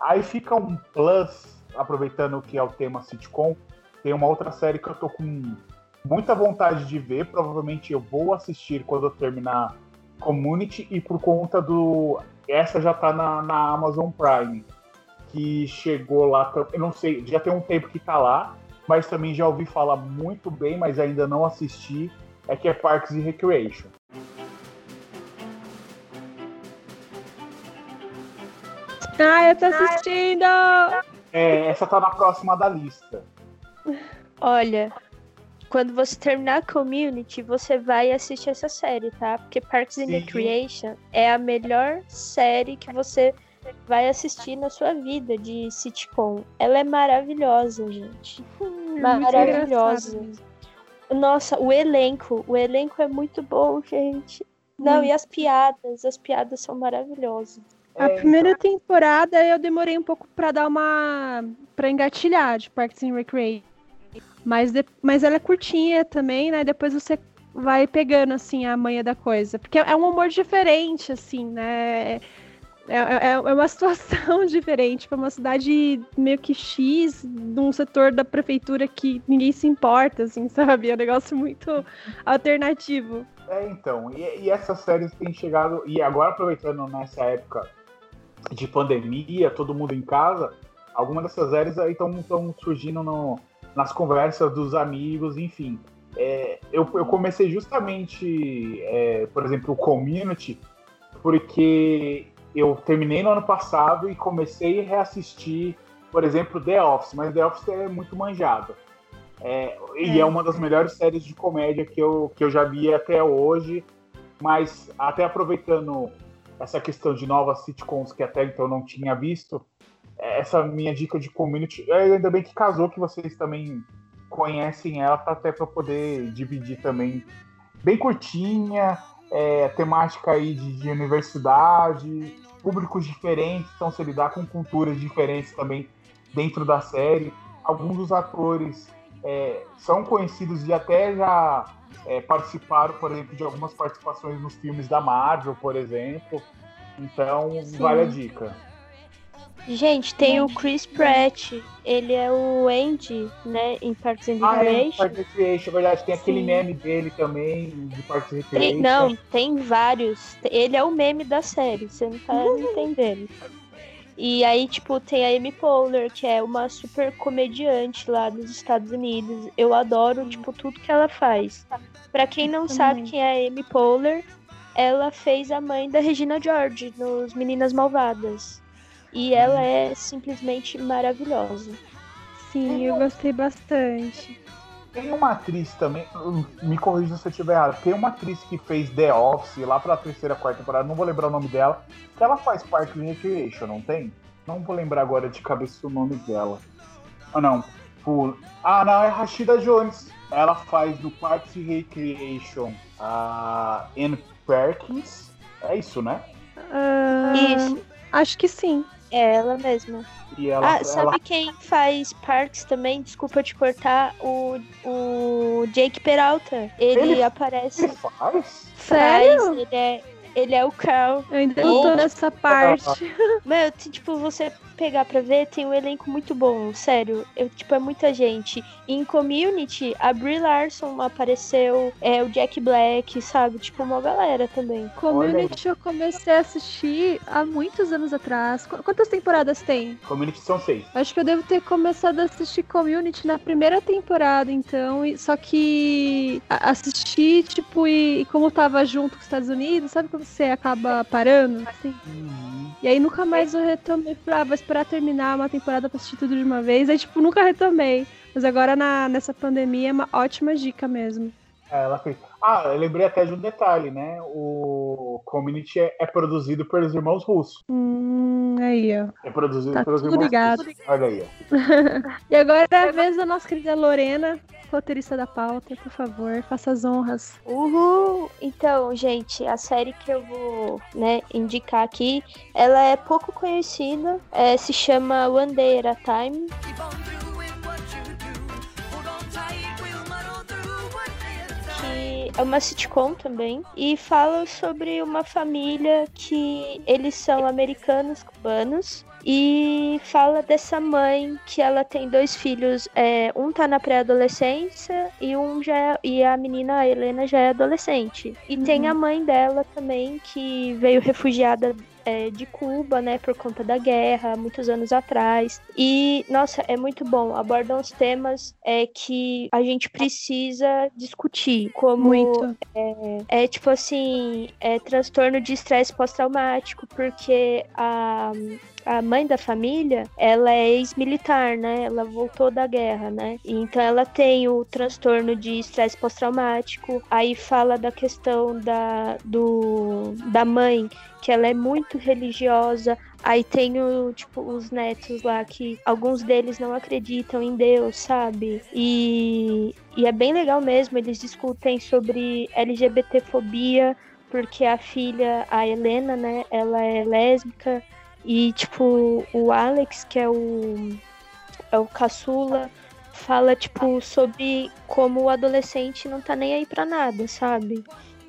Aí fica um plus, aproveitando que é o tema sitcom, tem uma outra série que eu tô com muita vontade de ver. Provavelmente eu vou assistir quando eu terminar Community e por conta do. Essa já tá na, na Amazon Prime, que chegou lá. Eu não sei, já tem um tempo que tá lá, mas também já ouvi falar muito bem, mas ainda não assisti. É que é Parks and Recreation. Ah, eu tô assistindo! É, essa tá na próxima da lista. Olha, quando você terminar a Community, você vai assistir essa série, tá? Porque Parks and Recreation é a melhor série que você vai assistir na sua vida de sitcom. Ela é maravilhosa, gente. Hum, maravilhosa. Nossa, o elenco, o elenco é muito bom, gente. Não, hum. e as piadas, as piadas são maravilhosas. A é, primeira então. temporada eu demorei um pouco para dar uma para engatilhar de Parks and Recreation. Mas, de, mas ela é curtinha também, né? Depois você vai pegando, assim, a manha da coisa. Porque é um humor diferente, assim, né? É, é, é uma situação diferente para uma cidade meio que X, num setor da prefeitura que ninguém se importa, assim, sabe? É um negócio muito alternativo. É, então, e, e essas séries têm chegado, e agora aproveitando nessa época de pandemia, todo mundo em casa, algumas dessas séries aí estão surgindo no, nas conversas dos amigos, enfim. É, eu, eu, comecei justamente, é, por exemplo, o Community, porque eu terminei no ano passado e comecei a reassistir, por exemplo, The Office, mas The Office é muito manjado. É, e é uma das melhores séries de comédia que eu, que eu já vi até hoje, mas até aproveitando essa questão de novas sitcoms que até então não tinha visto, essa minha dica de community, é, ainda bem que casou que vocês também conhecem ela, até para poder dividir também. Bem curtinha, é, temática aí de, de, universidade, públicos diferentes, então se lidar com culturas diferentes também dentro da série. Alguns dos atores é, são conhecidos e até já é, participaram, por exemplo, de algumas participações nos filmes da Marvel, por exemplo. Então, Sim. vale a dica. Gente, tem o Chris Pratt. Ele é o Andy, né? Em Parks and Recreation. Ah, é, Parks and Recreation, verdade. Tem Sim. aquele meme dele também, de Parks and Recreation. Tem, não, tem vários. Ele é o meme da série, você não tá entendendo. E aí, tipo, tem a Amy Poehler, que é uma super comediante lá dos Estados Unidos. Eu adoro, tipo, tudo que ela faz. Para quem não sabe quem é a Amy Poehler, ela fez a mãe da Regina George nos Meninas Malvadas. E ela é simplesmente maravilhosa. Sim, eu gostei bastante. Tem uma atriz também, me corrija se eu estiver errado, tem uma atriz que fez The Office lá pra terceira, quarta temporada, não vou lembrar o nome dela, que ela faz parte do Recreation, não tem? Não vou lembrar agora de cabeça o nome dela. Ah, não. Por... Ah, não, é Rashida Jones. Ela faz do Parks Recreation a Anne Perkins. É isso, né? Uh, isso. Acho que sim. É ela mesma. Ela, ah, sabe ela... quem faz Parks também? Desculpa te cortar. O, o Jake Peralta. Ele, ele aparece. Ele faz? Sério? Ele é, ele é o Carl. Eu ainda não tô nessa parte. Meu, tipo, você pegar pra ver, tem um elenco muito bom, sério. Eu, tipo, é muita gente. Em Community, a Brie Larson apareceu, é, o Jack Black, sabe? Tipo, uma galera também. Community eu comecei a assistir há muitos anos atrás. Qu- Quantas temporadas tem? Community são seis. Acho que eu devo ter começado a assistir Community na primeira temporada, então. e- Só que assisti, tipo, e, e como tava junto com os Estados Unidos, sabe quando você acaba parando? Assim? E aí nunca mais eu retomei. Falei, ah, vou esperar terminar uma temporada pra assistir tudo de uma vez. Aí, tipo, nunca retomei. Mas agora na, nessa pandemia é uma ótima dica mesmo. É, ela fez. Ah, eu lembrei até de um detalhe, né? O Community é, é produzido pelos irmãos russos. Hum, aí, ó. É produzido Tá pelos irmãos ligado. russos. Olha aí, ó. E agora é a vez da nossa querida Lorena, roteirista da pauta, por favor, faça as honras. Uhul! Então, gente, a série que eu vou né, indicar aqui, ela é pouco conhecida, é, se chama One Day at a Time. É uma sitcom também e fala sobre uma família que eles são americanos cubanos e fala dessa mãe que ela tem dois filhos, é, um tá na pré-adolescência e um já é- e a menina a Helena já é adolescente. E tem a mãe dela também que veio refugiada é, de Cuba, né, por conta da guerra, muitos anos atrás. E, nossa, é muito bom. Abordam os temas é, que a gente precisa discutir, como Muito. é tipo assim, é transtorno de estresse pós-traumático, porque a, a mãe da família, ela é ex-militar, né? Ela voltou da guerra, né? Então ela tem o transtorno de estresse pós-traumático. Aí fala da questão da, do, da mãe, que ela é muito religiosa. Aí tem o, tipo, os netos lá que alguns deles não acreditam em Deus, sabe? E, e é bem legal mesmo. Eles discutem sobre LGBTfobia, porque a filha, a Helena, né, ela é lésbica. E, tipo, o Alex, que é o, é o caçula, fala, tipo, sobre como o adolescente não tá nem aí pra nada, sabe?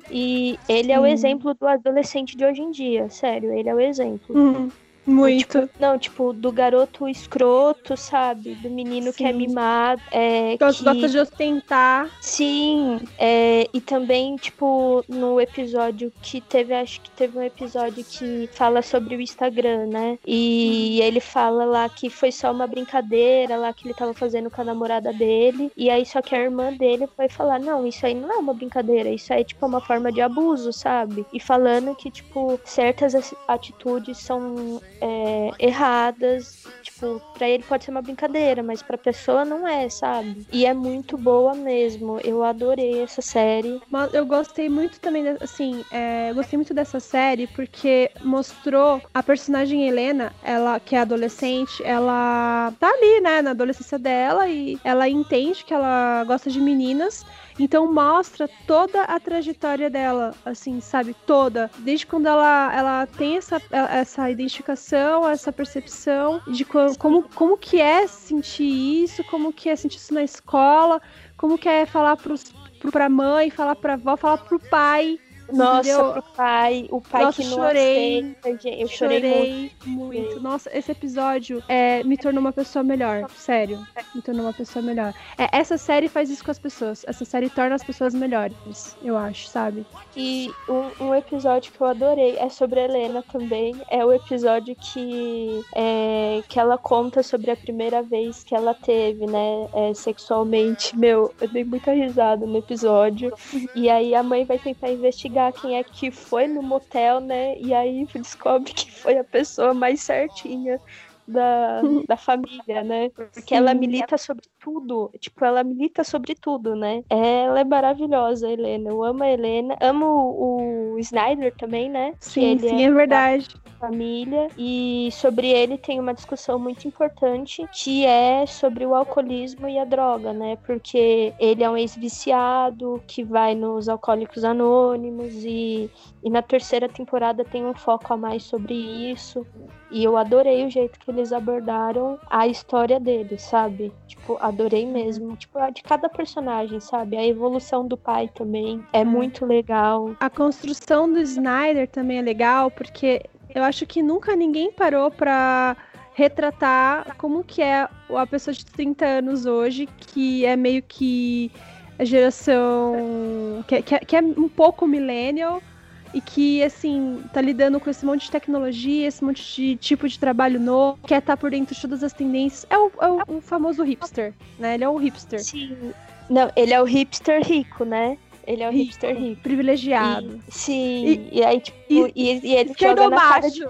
E ele é o Sim. exemplo do adolescente de hoje em dia, sério, ele é o exemplo. Hum, muito. Não, tipo, do garoto escroto, sabe? Do menino que é Sim. mimado. É, que... gosta de ostentar. Sim, é, e também, tipo, no episódio que teve, acho que teve um episódio que fala sobre o Instagram, né? E ele fala lá que foi só uma brincadeira lá que ele tava fazendo com a namorada dele. E aí só que a irmã dele foi falar: não, isso aí não é uma brincadeira, isso aí é tipo uma forma de abuso, sabe? E falando que, tipo, certas as- atitudes são é, erradas. Tipo, pra ele pode ser uma brincadeira, mas pra pessoa não é, sabe? E é muito boa mesmo. Eu adorei essa série. Mas eu gostei muito também, assim, é, eu gostei muito dessa série porque mostrou a personagem Helena, ela que é adolescente, ela tá ali, né, na adolescência dela e ela entende que ela gosta de meninas. Então mostra toda a trajetória dela, assim, sabe? Toda. Desde quando ela, ela tem essa, essa identificação, essa percepção de co- como, como que é sentir isso, como que é sentir isso na escola, como que é falar pros, pro, pra mãe, falar pra avó, falar pro pai. Nossa, Entendeu? pro pai, o pai Nossa, que não chorei. aceita, gente. Eu chorei, muito. muito. Nossa, esse episódio é, me tornou uma pessoa melhor. Sério. Me tornou uma pessoa melhor. É, essa série faz isso com as pessoas. Essa série torna as pessoas melhores, eu acho, sabe? E um, um episódio que eu adorei é sobre a Helena também. É o episódio que, é, que ela conta sobre a primeira vez que ela teve, né, é, sexualmente. Meu, eu dei muita risada no episódio. E aí a mãe vai tentar investigar quem é que foi no motel, né? E aí descobre que foi a pessoa mais certinha. Da, da família, né? Porque ela Sim. milita sobre tudo. Tipo, ela milita sobre tudo, né? Ela é maravilhosa, Helena. Eu amo a Helena. Amo o, o Snyder também, né? Sim, sim, é verdade. família e sobre ele tem uma discussão muito importante que é sobre o alcoolismo e a droga, né? Porque ele é um ex-viciado que vai nos alcoólicos anônimos e, e na terceira temporada tem um foco a mais sobre isso. E eu adorei o jeito que eles abordaram a história dele, sabe? Tipo, a adorei mesmo. Tipo, a de cada personagem, sabe? A evolução do pai também é muito legal. A construção do Snyder também é legal, porque eu acho que nunca ninguém parou pra retratar como que é a pessoa de 30 anos hoje, que é meio que a geração que, que, que é um pouco millennial e que, assim, tá lidando com esse monte de tecnologia, esse monte de tipo de trabalho novo, quer estar tá por dentro de todas as tendências. É o, é o, o famoso hipster, né? Ele é um hipster. Sim. Não, ele é o hipster rico, né? Ele é o hipster rico. Privilegiado. E, sim. E, e aí, tipo, e, e, e ele joga na cara de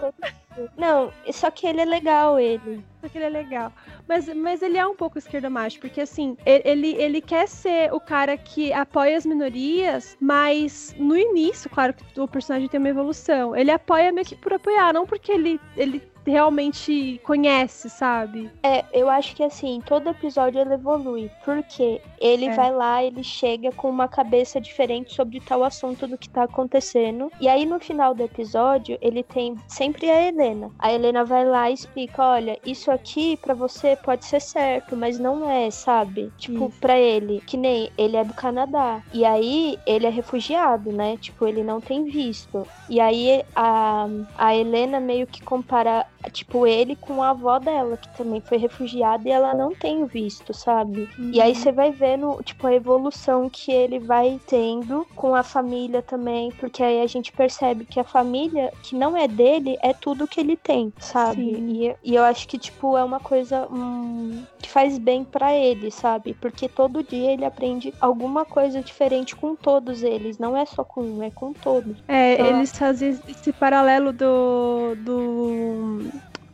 não, só que ele é legal, ele. Só que ele é legal. Mas, mas ele é um pouco esquerda macho, porque assim, ele, ele quer ser o cara que apoia as minorias, mas no início, claro que o personagem tem uma evolução. Ele apoia meio que por apoiar, não porque ele, ele realmente conhece, sabe? É, eu acho que assim, todo episódio ele evolui. Porque ele é. vai lá, ele chega com uma cabeça diferente sobre tal assunto do que tá acontecendo. E aí no final do episódio, ele tem sempre a Helena. A Helena vai lá e explica: olha, isso aqui para você pode ser certo, mas não é, sabe? Tipo, pra ele, que nem ele é do Canadá. E aí ele é refugiado, né? Tipo, ele não tem visto. E aí a, a Helena meio que compara tipo, ele com a avó dela, que também foi refugiada e ela não tem visto, sabe? Uhum. E aí uhum. você vai vendo, tipo, a evolução que ele vai tendo com a família também, porque aí a gente percebe que a família que não é dele é tudo que ele tem, sabe? E, e, eu acho que, tipo, é uma coisa hum, que faz bem para ele, sabe? Porque todo dia ele aprende alguma coisa diferente com todos eles, não é só com um, é com todos. É, então, eles fazem esse paralelo do, do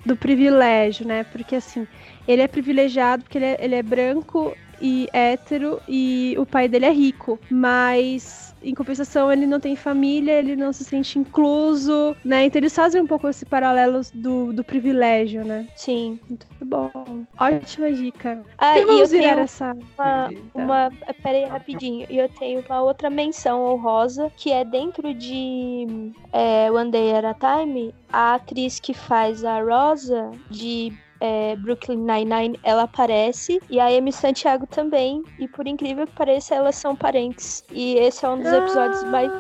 do privilégio, né? Porque assim, ele é privilegiado porque ele é, ele é branco e hétero e o pai dele é rico, mas em compensação ele não tem família, ele não se sente incluso, né? Então eles fazem um pouco esse paralelo do, do privilégio, né? Sim. Muito bom. Ótima dica. Ah, e eu tenho essa... uma, uma... Pera aí, rapidinho. E eu tenho uma outra menção honrosa, que é dentro de é, One Day at a Time, a atriz que faz a Rosa, de é, Brooklyn Nine-Nine, ela aparece, e a Amy Santiago também, e por incrível que pareça, elas são parentes. E esse é um dos episódios mais,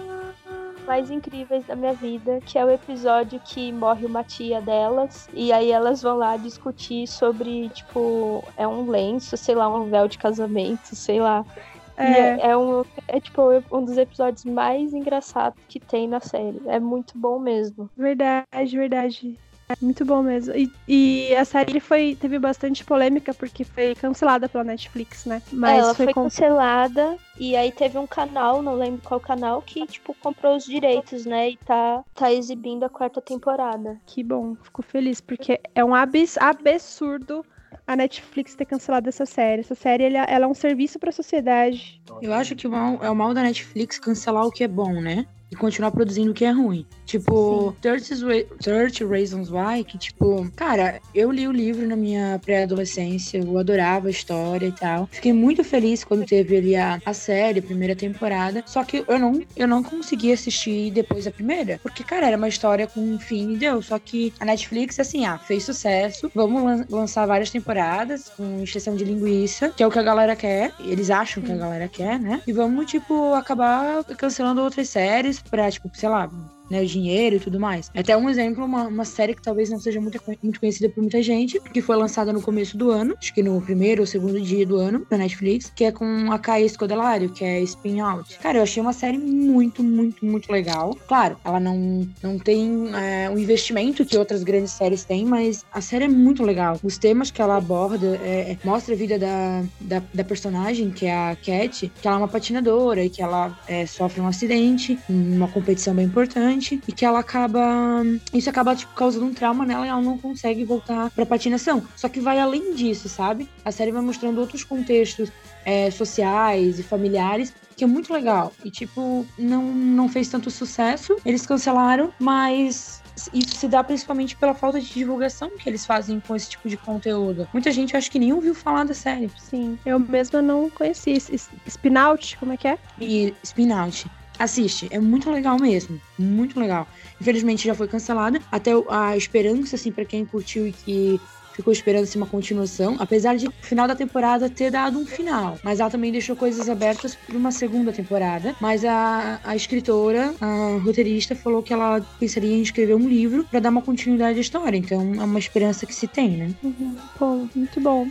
mais incríveis da minha vida, que é o episódio que morre uma tia delas, e aí elas vão lá discutir sobre, tipo, é um lenço, sei lá, um véu de casamento, sei lá. É. é, é, um, é tipo um dos episódios mais engraçados que tem na série. É muito bom mesmo. Verdade, verdade. Muito bom mesmo. E, e, a série foi, teve bastante polêmica porque foi cancelada pela Netflix, né? Mas ela foi, foi cancelada e aí teve um canal, não lembro qual canal, que, tipo, comprou os direitos, né? E tá, tá exibindo a quarta temporada. Que bom, fico feliz, porque é um abs absurdo a Netflix ter cancelado essa série. Essa série ela, ela é um serviço para a sociedade. Eu acho que o mal, é o mal da Netflix cancelar o que é bom, né? E continuar produzindo o que é ruim. Tipo, 30, Reasons Why, que, tipo, cara, eu li o livro na minha pré-adolescência, eu adorava a história e tal. Fiquei muito feliz quando teve ali a, a série, a primeira temporada. Só que eu não, eu não consegui assistir depois da primeira, porque, cara, era uma história com um fim e deu. Só que a Netflix, assim, ah, fez sucesso, vamos lan lançar várias temporadas com exceção de linguiça, que é o que a galera quer, eles acham que a galera quer, né? E vamos, tipo, acabar cancelando outras séries pra, tipo, sei lá, né, dinheiro e tudo mais. Até um exemplo, uma, uma série que talvez não seja muito, muito conhecida por muita gente, que foi lançada no começo do ano, acho que no primeiro ou segundo dia do ano, da Netflix, que é com a Caia Scodelario, que é Spin Out. Cara, eu achei uma série muito, muito, muito legal. Claro, ela não, não tem é, um investimento que outras grandes séries têm, mas a série é muito legal. Os temas que ela aborda é, é, mostra a vida da, da, da, personagem, que é a Cat, que ela é uma patinadora e que ela é, sofre um acidente, uma competição bem importante e que ela acaba. Isso acaba, tipo, causando um trauma nela e ela não consegue voltar pra patinação. Só que vai além disso, sabe? A série vai mostrando outros contextos é, sociais e familiares que é muito legal. E, tipo, não, não fez tanto sucesso. Eles cancelaram, mas isso se dá principalmente pela falta de divulgação que eles fazem com esse tipo de conteúdo. Muita gente acho que nem ouviu falar da série. Sim, eu mesma não conheci. Spinout, como é que é? E Spinout. Assiste, é muito legal mesmo, muito legal. Infelizmente já foi cancelada. Até a esperança, assim, para quem curtiu e que ficou esperando assim, uma continuação, apesar de no final da temporada ter dado um final. Mas ela também deixou coisas abertas para uma segunda temporada. Mas a, a escritora, a roteirista, falou que ela pensaria em escrever um livro para dar uma continuidade à história. Então é uma esperança que se tem, né? Uhum. Pô, muito bom.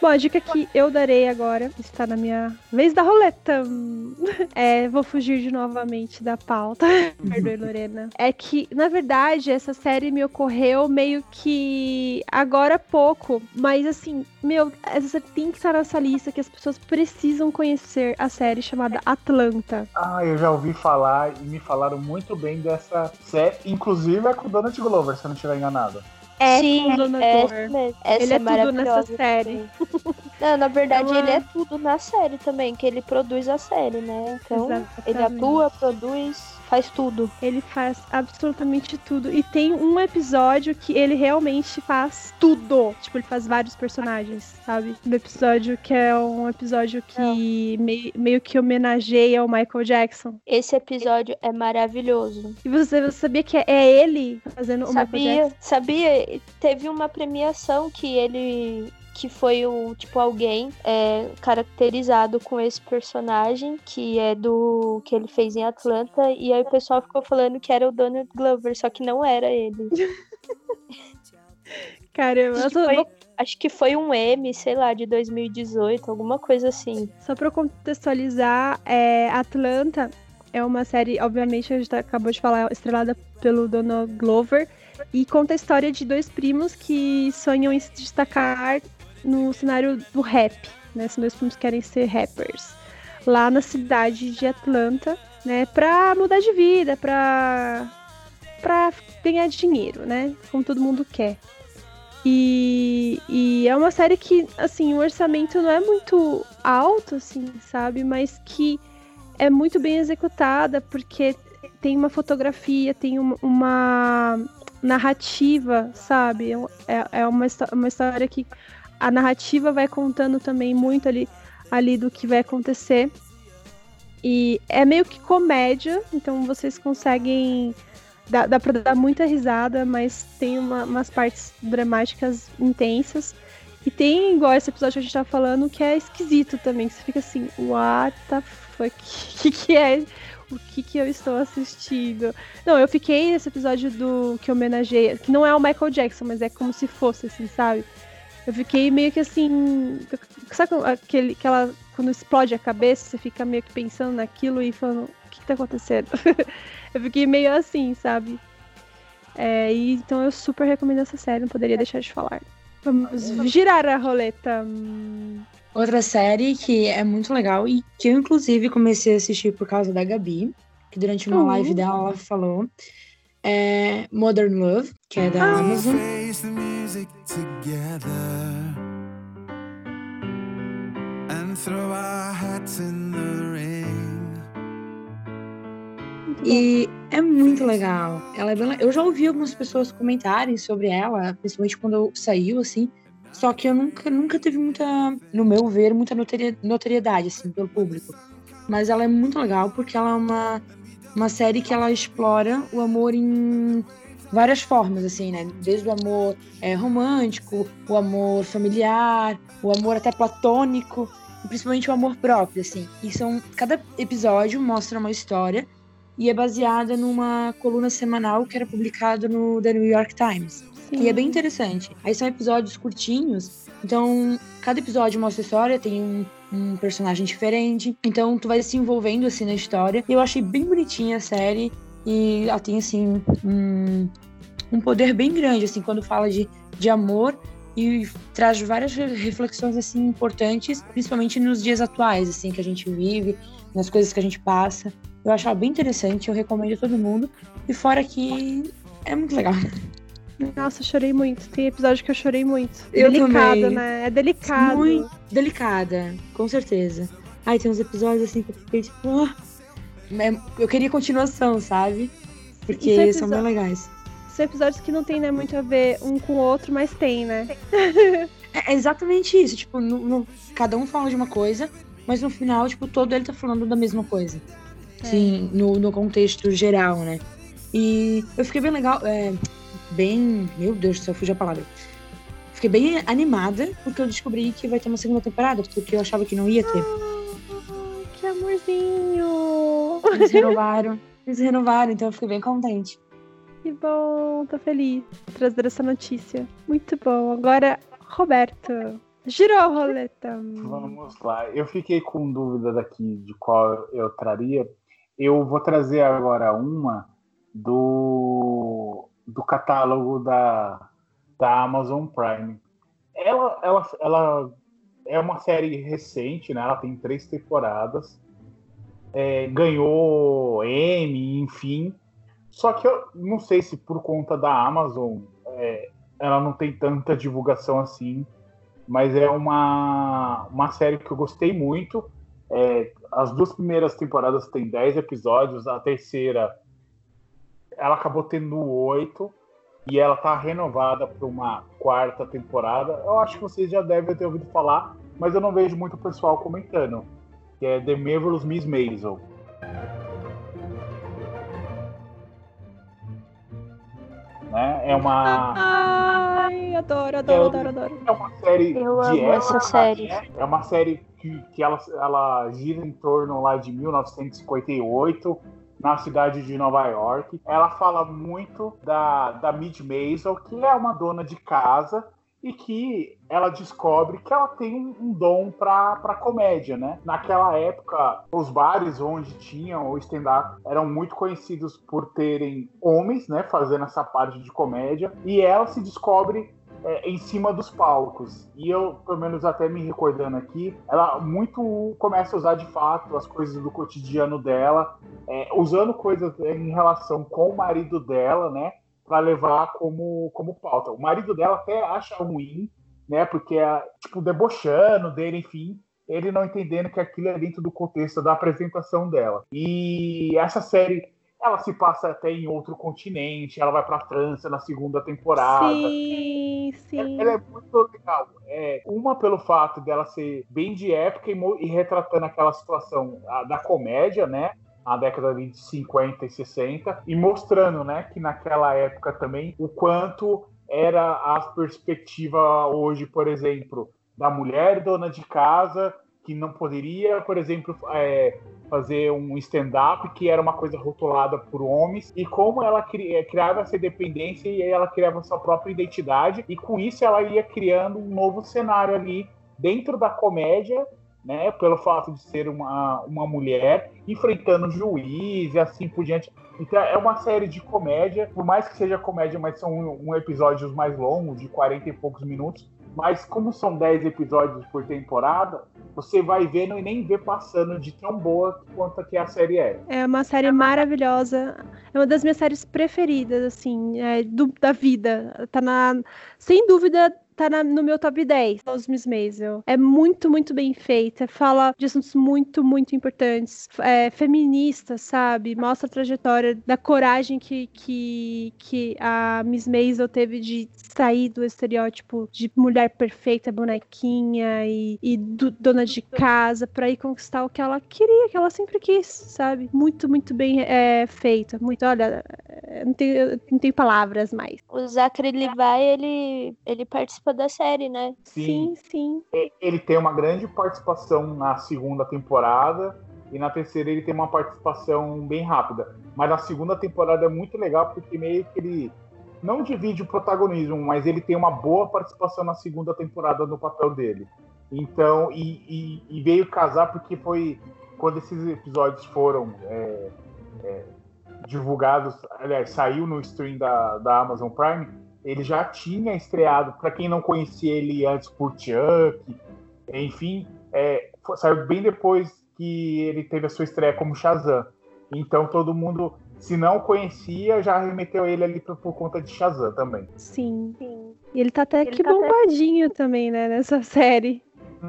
Bom, a dica que eu darei agora está na minha vez da roleta. É, vou fugir de novamente da pauta. Perdoe, Lorena. É que, na verdade, essa série me ocorreu meio que agora há pouco. Mas, assim, meu, essa série tem que estar nessa lista que as pessoas precisam conhecer a série chamada Atlanta. Ah, eu já ouvi falar e me falaram muito bem dessa série. Inclusive é com o Donald Glover, se eu não estiver enganado. É Sim, tudo na é Glover. mesmo. Essa Ele é, é tudo nessa série. Não, na verdade, Ela- ele é tudo na série também, que ele produz a série, né? Então, ele Exatamente. atua, produz, faz tudo. Ele faz absolutamente tudo. E tem um episódio que ele realmente faz tudo. Tipo, ele faz vários personagens, sabe? No episódio que é um episódio que mei- meio que homenageia o Michael Jackson. Esse episódio é maravilhoso. E você, você sabia que é ele fazendo o Michael Sabia, Jackson? sabia? Teve uma premiação que ele que foi o tipo alguém é, caracterizado com esse personagem que é do que ele fez em Atlanta e aí o pessoal ficou falando que era o Donald Glover, só que não era ele. Caramba, eu Acho que, foi, acho que foi um M, sei lá, de 2018, alguma coisa assim. só pra contextualizar, é, Atlanta é uma série, obviamente, a gente tá- acabou de falar, estrelada pelo Donald Glover. E conta a história de dois primos que sonham em se destacar no cenário do rap. Né? São dois primos que querem ser rappers. Lá na cidade de Atlanta, né? Pra mudar de vida, pra, pra ganhar dinheiro, né? Como todo mundo quer. E, e é uma série que, assim, o orçamento não é muito alto, assim, sabe? Mas que é muito bem executada, porque tem uma fotografia, tem uma, uma narrativa, sabe? É, é uma, uma história que a narrativa vai contando também muito ali, ali do que vai acontecer. E é meio que comédia, então vocês conseguem. Dá, dá pra dar muita risada, mas tem uma- umas partes dramáticas intensas. E tem, igual esse episódio que a gente tá falando, que é esquisito também. Que você fica assim, what the fuck? O que, que é? O que, que eu estou assistindo? Não, eu fiquei nesse episódio do que homenageia, que não é o Michael Jackson, mas é como se fosse, assim, sabe? Eu fiquei meio que assim. Sabe aquele, aquela. Quando explode a cabeça, você fica meio que pensando naquilo e falando, o que, que tá acontecendo? eu fiquei meio assim, sabe? É, e, então eu super recomendo essa série, não poderia deixar de falar. Vamos girar a roleta. Outra série que é muito legal e que eu, inclusive, comecei a assistir por causa da Gabi, que durante uma Uhum. live dela ela falou, é Modern Love, que é da Ah. Amazon. Together and throw our hats in the ring. E é muito legal. Ela é bem Eu já ouvi algumas pessoas comentarem sobre ela, principalmente quando saiu, assim. Só que eu nunca, nunca teve muita, no meu ver, muita notoriedade, assim, pelo público. Mas ela é muito legal porque ela é uma, uma série que ela explora o amor em várias formas, assim, né? Desde o amor é, romântico, o amor familiar, o amor até platônico, e principalmente o amor próprio, assim. E são, cada episódio mostra uma história e é baseada numa coluna semanal que era publicada no The New York Times. sim. E é bem interessante. Aí são episódios curtinhos, então cada episódio mostra a história, tem um, um personagem diferente, então tu vai se envolvendo assim na história. E eu achei bem bonitinha a série e ela tem assim um, um poder bem grande assim quando fala de, de amor e traz várias re- reflexões assim importantes, principalmente nos dias atuais assim que a gente vive, nas coisas que a gente passa. Eu acho ela bem interessante, eu recomendo a todo mundo. E fora que é muito legal. Nossa, chorei muito. Tem episódio que eu chorei muito. Eu delicado, também. né? É delicado. Muito delicada, com certeza. Ai, tem uns episódios assim que eu fiquei tipo. ah. É- Eu queria continuação, sabe? Porque E são são bem legais. São episódios que não tem né, muito a ver um com o outro, mas tem, né? É exatamente isso. Tipo, no- no- cada um fala de uma coisa, mas no final, tipo, todo ele tá falando da mesma coisa. Sim, no, no contexto geral, né? E eu fiquei bem legal. é, bem. Meu Deus do céu, fugiu a palavra. Fiquei bem animada, porque eu descobri que vai ter uma segunda temporada, porque eu achava que não ia ter. Ah, que amorzinho! Eles renovaram. Eles renovaram, então eu fiquei bem contente. Que bom, tô feliz de trazer essa notícia. Muito bom. Agora, Roberto. Girou a roleta. Vamos lá. Eu fiquei com dúvida daqui de qual eu traria. Eu vou trazer agora uma do, do catálogo da, da Amazon Prime. Ela, ela, ela é uma série recente, né? Ela tem três temporadas. É, ganhou M, enfim. Só que eu não sei se por conta da Amazon é, ela não tem tanta divulgação assim, mas é uma, uma série que eu gostei muito. É, as duas primeiras temporadas têm 10 episódios, a terceira ela acabou tendo oito e ela tá renovada para uma quarta temporada. Eu acho que vocês já devem ter ouvido falar, mas eu não vejo muito pessoal comentando. Que é The Marvelous Miss Maisel. Né? É uma Ai, adoro, adoro, adoro, adoro. é uma série Eu de amo época, essa série. né? É uma série que, que ela, ela gira em torno lá de 1958 na cidade de Nova York. Ela fala muito da, da Mid Maisel, que é uma dona de casa e que ela descobre que ela tem um, dom para comédia, né? Naquela época, os bares onde tinham o stand-up eram muito conhecidos por terem homens, né, fazendo essa parte de comédia, e ela se descobre é, em cima dos palcos. E eu, pelo menos até me recordando aqui, ela muito começa a usar de fato as coisas do cotidiano dela, é, usando coisas em relação com o marido dela, né? Para levar como, como pauta. O marido dela até acha ruim, né? Porque é, tipo, debochando dele, enfim. Ele não entendendo que aquilo é dentro do contexto da apresentação dela. E essa série, ela se passa até em outro continente. Ela vai para França na segunda temporada. Sim, sim. Ela é muito legal. É, uma pelo fato dela ser bem de época e, e retratando aquela situação a, da comédia, né? Na década de 50 e 60, e mostrando, né, que naquela época também o quanto era a perspectiva hoje, por exemplo, da mulher dona de casa que não poderia, por exemplo, é, fazer um stand-up que era uma coisa rotulada por homens e como ela cri- eh, criava essa independência e ela criava sua própria identidade e com isso ela ia criando um novo cenário ali dentro da comédia, né, pelo fato de ser uma, uma mulher enfrentando juiz e assim por diante. Então é uma série de comédia, por mais que seja comédia, mas são um, um episódios mais longos, de 40 e poucos minutos, mas como são 10 episódios por temporada, você vai vendo e nem vê passando de tão boa quanto que a série é. É uma série maravilhosa. É uma das minhas séries preferidas, assim, é, do- da vida. Tá na. Sem dúvida, tá na- no meu top 10, os Maisel. É muito, muito bem feita. Fala de assuntos muito, muito importantes. É, feminista, sabe? Mostra a trajetória da coragem que, que, que a Miss Maisel teve de sair do estereótipo de mulher perfeita, bonequinha e, e do- dona de casa pra ir conquistar o que ela queria, que ela sempre quis, sabe? Muito, muito bem é, feita. Muito, olha, é, não eu não tenho palavras mais. O Zachary Levi, ele, ele participa da série, né? Sim, sim. E- Ele tem uma grande participação na segunda temporada e na terceira ele tem uma participação bem rápida. Mas na segunda temporada é muito legal porque meio que ele não divide o protagonismo, mas ele tem uma boa participação na segunda temporada no papel dele. Então, e, e- e veio casar porque foi quando esses episódios foram é, é, divulgados, aliás, saiu no stream da, da Amazon Prime, ele já tinha estreado, para quem não conhecia ele antes por Chuck, enfim, é, foi- saiu bem depois que ele teve a sua estreia como Shazam. Então todo mundo, se não conhecia, já remeteu ele ali por, por conta de Shazam também. Sim. Sim. E ele tá até Ele que tá até- bombadinho também, né, nessa série.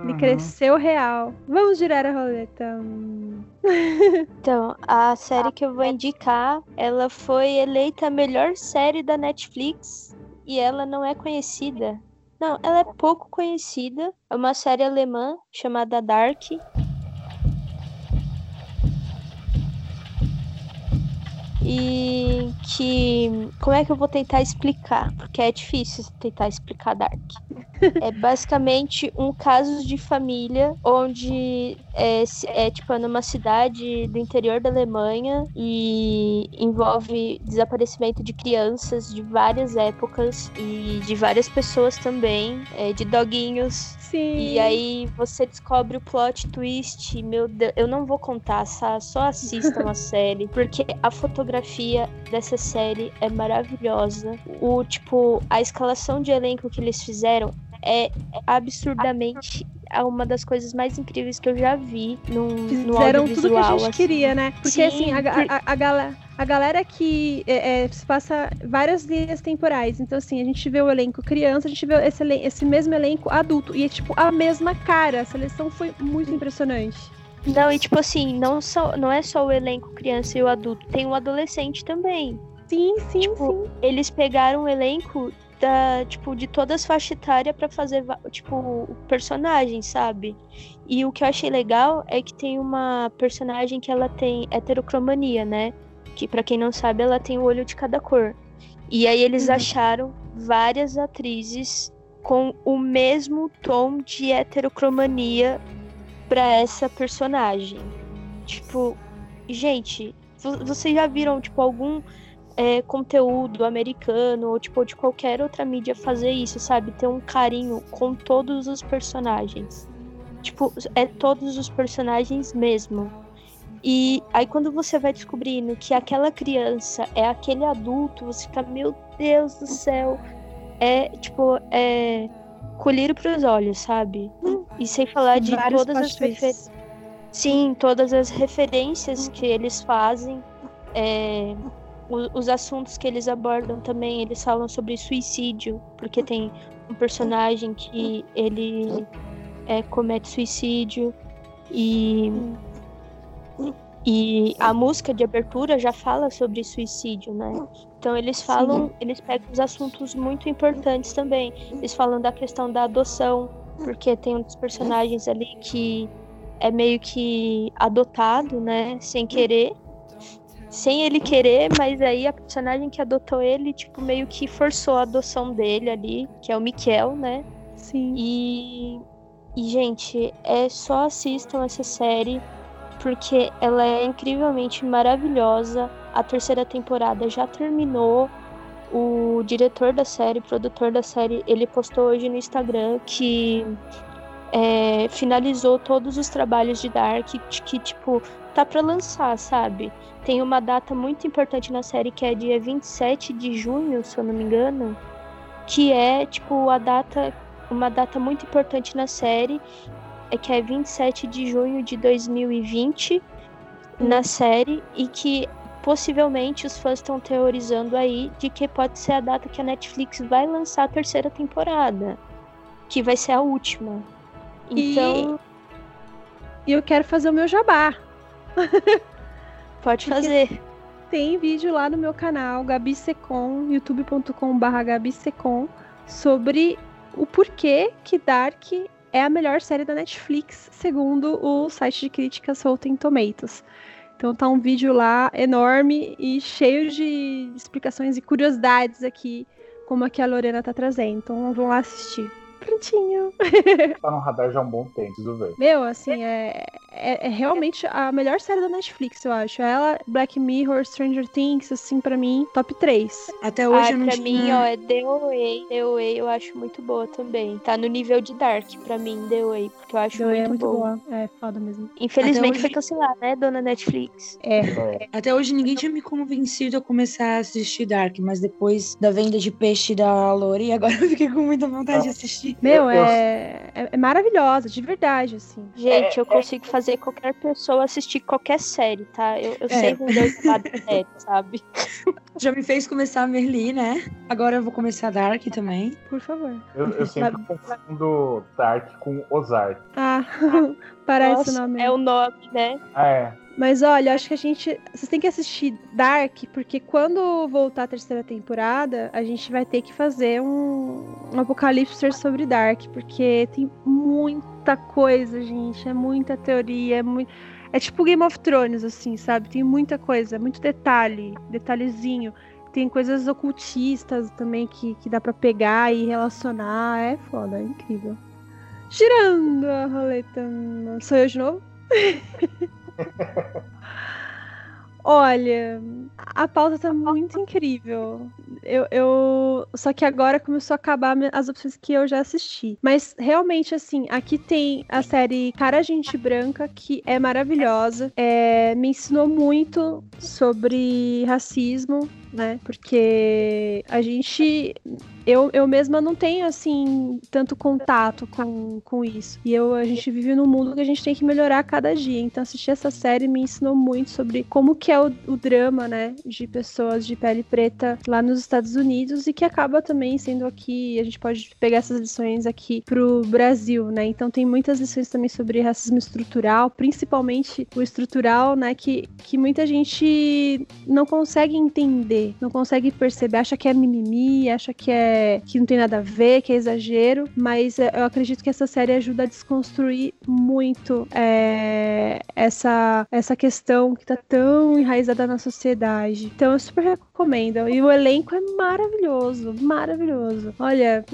Ele Uhum. cresceu real. Vamos girar a roleta. Então, a série que eu vou indicar, ela foi eleita a melhor série da Netflix e ela não é conhecida. Não, ela é pouco conhecida. É uma série alemã chamada Dark. E que. Como é que eu vou tentar explicar? Porque é difícil tentar explicar Dark. é basicamente um caso de família onde é, é tipo é numa cidade do interior da Alemanha e envolve desaparecimento de crianças de várias épocas e de várias pessoas também, é, de doguinhos. Sim. E aí você descobre o plot twist. Meu Deus, eu não vou contar, só assistam a série, porque a fotografia dessa série é maravilhosa. O tipo, a escalação de elenco que eles fizeram é absurdamente uma das coisas mais incríveis que eu já vi num, no Fizeram tudo que a gente assim. queria, né? Porque Sim, assim, a, a, a, galera, a galera que é, é, se passa várias linhas temporais. Então, assim, a gente vê o elenco criança, a gente vê esse, esse mesmo elenco adulto. E é tipo a mesma cara. A seleção foi muito impressionante. Não, e tipo assim, não, só, não é só o elenco criança e o adulto, tem o adolescente também. Sim, sim, tipo, sim. Eles pegaram o elenco da, tipo, de todas as faixas etárias pra fazer, tipo, o personagem, sabe? E o que eu achei legal é que tem uma personagem que ela tem heterocromania, né? Que para quem não sabe, ela tem o olho de cada cor. E aí eles uhum. acharam várias atrizes com o mesmo tom de heterocromania para essa personagem. Tipo, gente, vocês já viram tipo algum é, conteúdo americano ou tipo de qualquer outra mídia fazer isso, sabe? Ter um carinho com todos os personagens. Tipo, é todos os personagens mesmo. E aí quando você vai descobrindo que aquela criança é aquele adulto, você fica, meu Deus do céu. É, tipo, é colírio para os olhos, sabe? E sem falar de Vários todas as referências. Sim, todas as referências que eles fazem. É, os assuntos que eles abordam também, eles falam sobre suicídio, porque tem um personagem que ele é, comete suicídio e e a música de abertura já fala sobre suicídio, né? Então eles falam, Sim. eles pegam os assuntos muito importantes também. Eles falam da questão da adoção, porque tem um dos personagens ali que é meio que adotado, né, sem querer sem ele querer, mas aí a personagem que adotou ele, tipo, meio que forçou a adoção dele ali, que é o Miquel, né? Sim. E, e gente, é só assistam essa série, porque ela é incrivelmente maravilhosa. A terceira temporada já terminou. O diretor da série, produtor da série, ele postou hoje no Instagram que é, finalizou todos os trabalhos de Dark, que, que tipo, tá para lançar, sabe? Tem uma data muito importante na série que é dia 27 de junho, se eu não me engano, que é tipo a data, uma data muito importante na série, é que é 27 de junho de 2020 na série e que possivelmente os fãs estão teorizando aí de que pode ser a data que a Netflix vai lançar a terceira temporada, que vai ser a última. Então, e eu quero fazer o meu jabá. Pode fazer. Tem vídeo lá no meu canal, Gabi Secom, youtube.com.br Gabi Secom, sobre o porquê que Dark é a melhor série da Netflix, segundo o site de críticas Rotten Tomatoes. Então tá um vídeo lá enorme e cheio de explicações e curiosidades aqui, como aqui a Lorena tá trazendo. Então vão lá assistir. Prontinho. tá no radar já há um bom tempo, preciso ver. Meu, assim, é, é, é, realmente a melhor série da Netflix, eu acho. Ela, Black Mirror, Stranger Things, assim, pra mim, top 3. Até hoje ah, eu não pra tinha... mim, ó, é The Way. The Way eu acho muito boa também. Tá no nível de Dark, pra mim, The Way, porque eu acho The muito, Way é muito boa. boa. É, foda mesmo. Infelizmente hoje... foi cancelada, né, dona Netflix? É. É. Até hoje ninguém tinha me convencido a começar a assistir Dark, mas depois da venda de peixe da Lori, agora eu fiquei com muita vontade de assistir. Meu, Eu- é, é, é maravilhosa, de verdade, assim. Gente, eu consigo fazer qualquer pessoa assistir qualquer série, tá? Eu, eu É. sei vender o trabalho da série, sabe? Já me fez começar a Merli, né? Agora eu vou começar Dark também. Por favor. Eu, eu sempre confundo Dark com Ozark. Ah, parece Nossa, o nome. É o nome, né? Ah, é. Mas olha, acho que a gente. Vocês têm que assistir Dark, porque quando voltar a terceira temporada, a gente vai ter que fazer um, um apocalipse sobre Dark, porque tem muita coisa, gente. É muita teoria, é muito. É tipo Game of Thrones, assim, sabe? Tem muita coisa, muito detalhe, detalhezinho. tem coisas ocultistas também que, que dá para pegar e relacionar. É foda, é incrível. Girando a roleta. Sou eu de novo? Olha, a pauta tá muito incrível. Eu, eu, Só que agora começou a acabar as opções que eu já assisti. Mas realmente, assim, aqui tem a série Cara Gente Branca, que é maravilhosa. É, me ensinou muito sobre racismo, né? Porque a gente eu, eu mesma não tenho, assim, tanto contato com, com isso. E eu, a gente vive num mundo que a gente tem que melhorar a cada dia. Então, assistir essa série me ensinou muito sobre como que é o, o drama, né, de pessoas de pele preta lá nos Estados Unidos e que acaba também sendo aqui, a gente pode pegar essas lições aqui pro Brasil, né? Então, tem muitas lições também sobre racismo estrutural, principalmente o estrutural, né, que, que muita gente não consegue entender, não consegue perceber, acha que é mimimi, acha que é que não tem nada a ver, que é exagero, mas é, eu acredito que essa série ajuda a desconstruir muito é, essa, essa questão que tá tão enraizada na sociedade. Então eu super recomendo. E o elenco é maravilhoso, maravilhoso. Olha,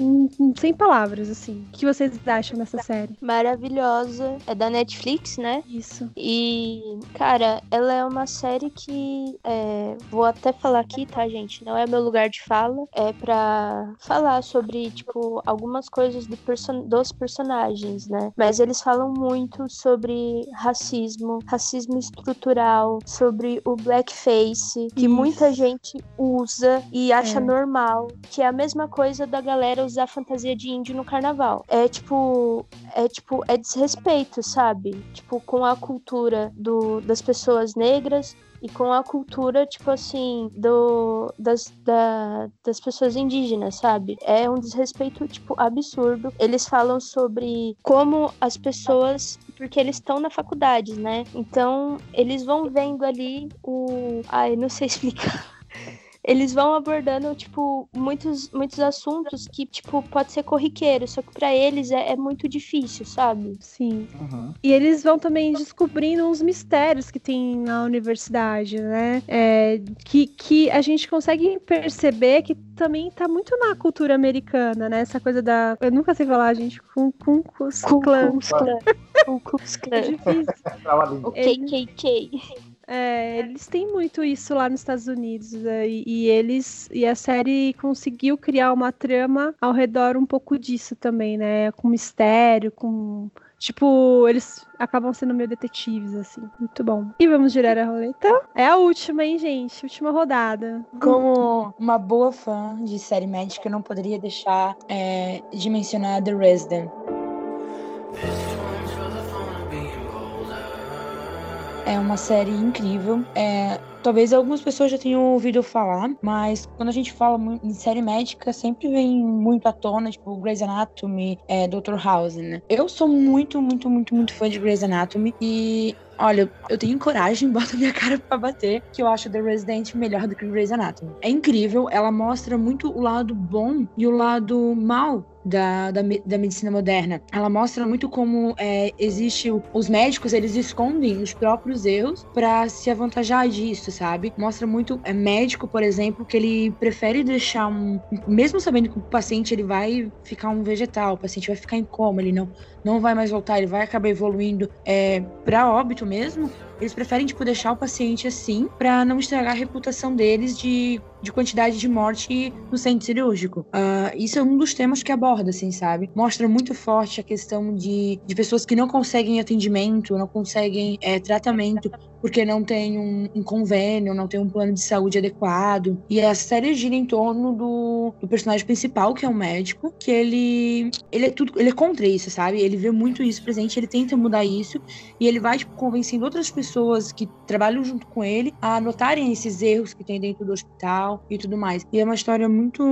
sem palavras, assim. O que vocês acham dessa série? Maravilhosa. É da Netflix, né? Isso. E, cara, ela é uma série que. É, vou até falar aqui, tá, gente? Não é meu lugar de fala. É pra falar sobre, tipo, algumas coisas do person dos personagens, né? Mas eles falam muito sobre racismo, racismo estrutural, sobre o blackface, que Isso. muita gente usa e acha é. normal, que é a mesma coisa da galera usar fantasia de índio no carnaval. É tipo, é tipo, é desrespeito, sabe? Tipo, com a cultura do, das pessoas negras e com a cultura, tipo assim, do, das, da, das pessoas indígenas, sabe? É um desrespeito, tipo, absurdo. Eles falam sobre como as pessoas porque eles estão na faculdade, né? Então, eles vão vendo ali o. Ai, não sei explicar eles vão abordando, tipo, muitos, muitos assuntos que, tipo, pode ser corriqueiro, só que para eles é, é, muito difícil, sabe? Sim. Uhum. E eles vão também descobrindo uns mistérios que tem na universidade, né? É, que, que a gente consegue perceber que também tá muito na cultura americana, né? Essa coisa da. Eu nunca sei falar, gente. Com com com clã. Com clã. É difícil. o KKK. É, eles têm muito isso lá nos Estados Unidos né? e, e, eles e a série conseguiu criar uma trama ao redor um pouco disso também, né? Com mistério, com tipo eles acabam sendo meio detetives assim, muito bom. E vamos girar a roleta. É a última, hein, gente? Última rodada. Como uma boa fã de série médica, eu não poderia deixar é, de mencionar The Resident. É uma série incrível. É, talvez algumas pessoas já tenham ouvido falar, mas quando a gente fala em série médica, sempre vem muito à tona, tipo, Grey's Anatomy, é, Dr. House, né? Eu sou muito, muito, muito, muito fã de Grey's Anatomy e Olha, eu tenho coragem, bota minha cara pra bater, que eu acho The Resident melhor do que Grey's Anatomy. É incrível, ela mostra muito o lado bom e o lado mal da, da, da, medicina moderna. Ela mostra muito como é, existe os médicos eles escondem os próprios erros para se avantajar disso, sabe? Mostra muito é, médico, por exemplo, que ele prefere deixar um, mesmo sabendo que o paciente ele vai ficar um vegetal, o paciente vai ficar em coma, ele não não vai mais voltar, ele vai acabar evoluindo é, para óbito mesmo. Eles preferem tipo deixar o paciente assim para não estragar a reputação deles de de quantidade de morte no centro cirúrgico. Uh, isso é um dos temas que aborda, assim, sabe? Mostra muito forte a questão de, de pessoas que não conseguem atendimento, não conseguem é, tratamento porque não tem um, um, convênio, não tem um plano de saúde adequado. E a série gira em torno do, do, personagem principal, que é um médico, que ele ele é tudo, ele é contra isso, sabe? Ele vê muito isso presente, ele tenta mudar isso e ele vai tipo, convencendo outras pessoas que trabalham junto com ele a notarem esses erros que tem dentro do hospital e tudo mais. E é uma história muito,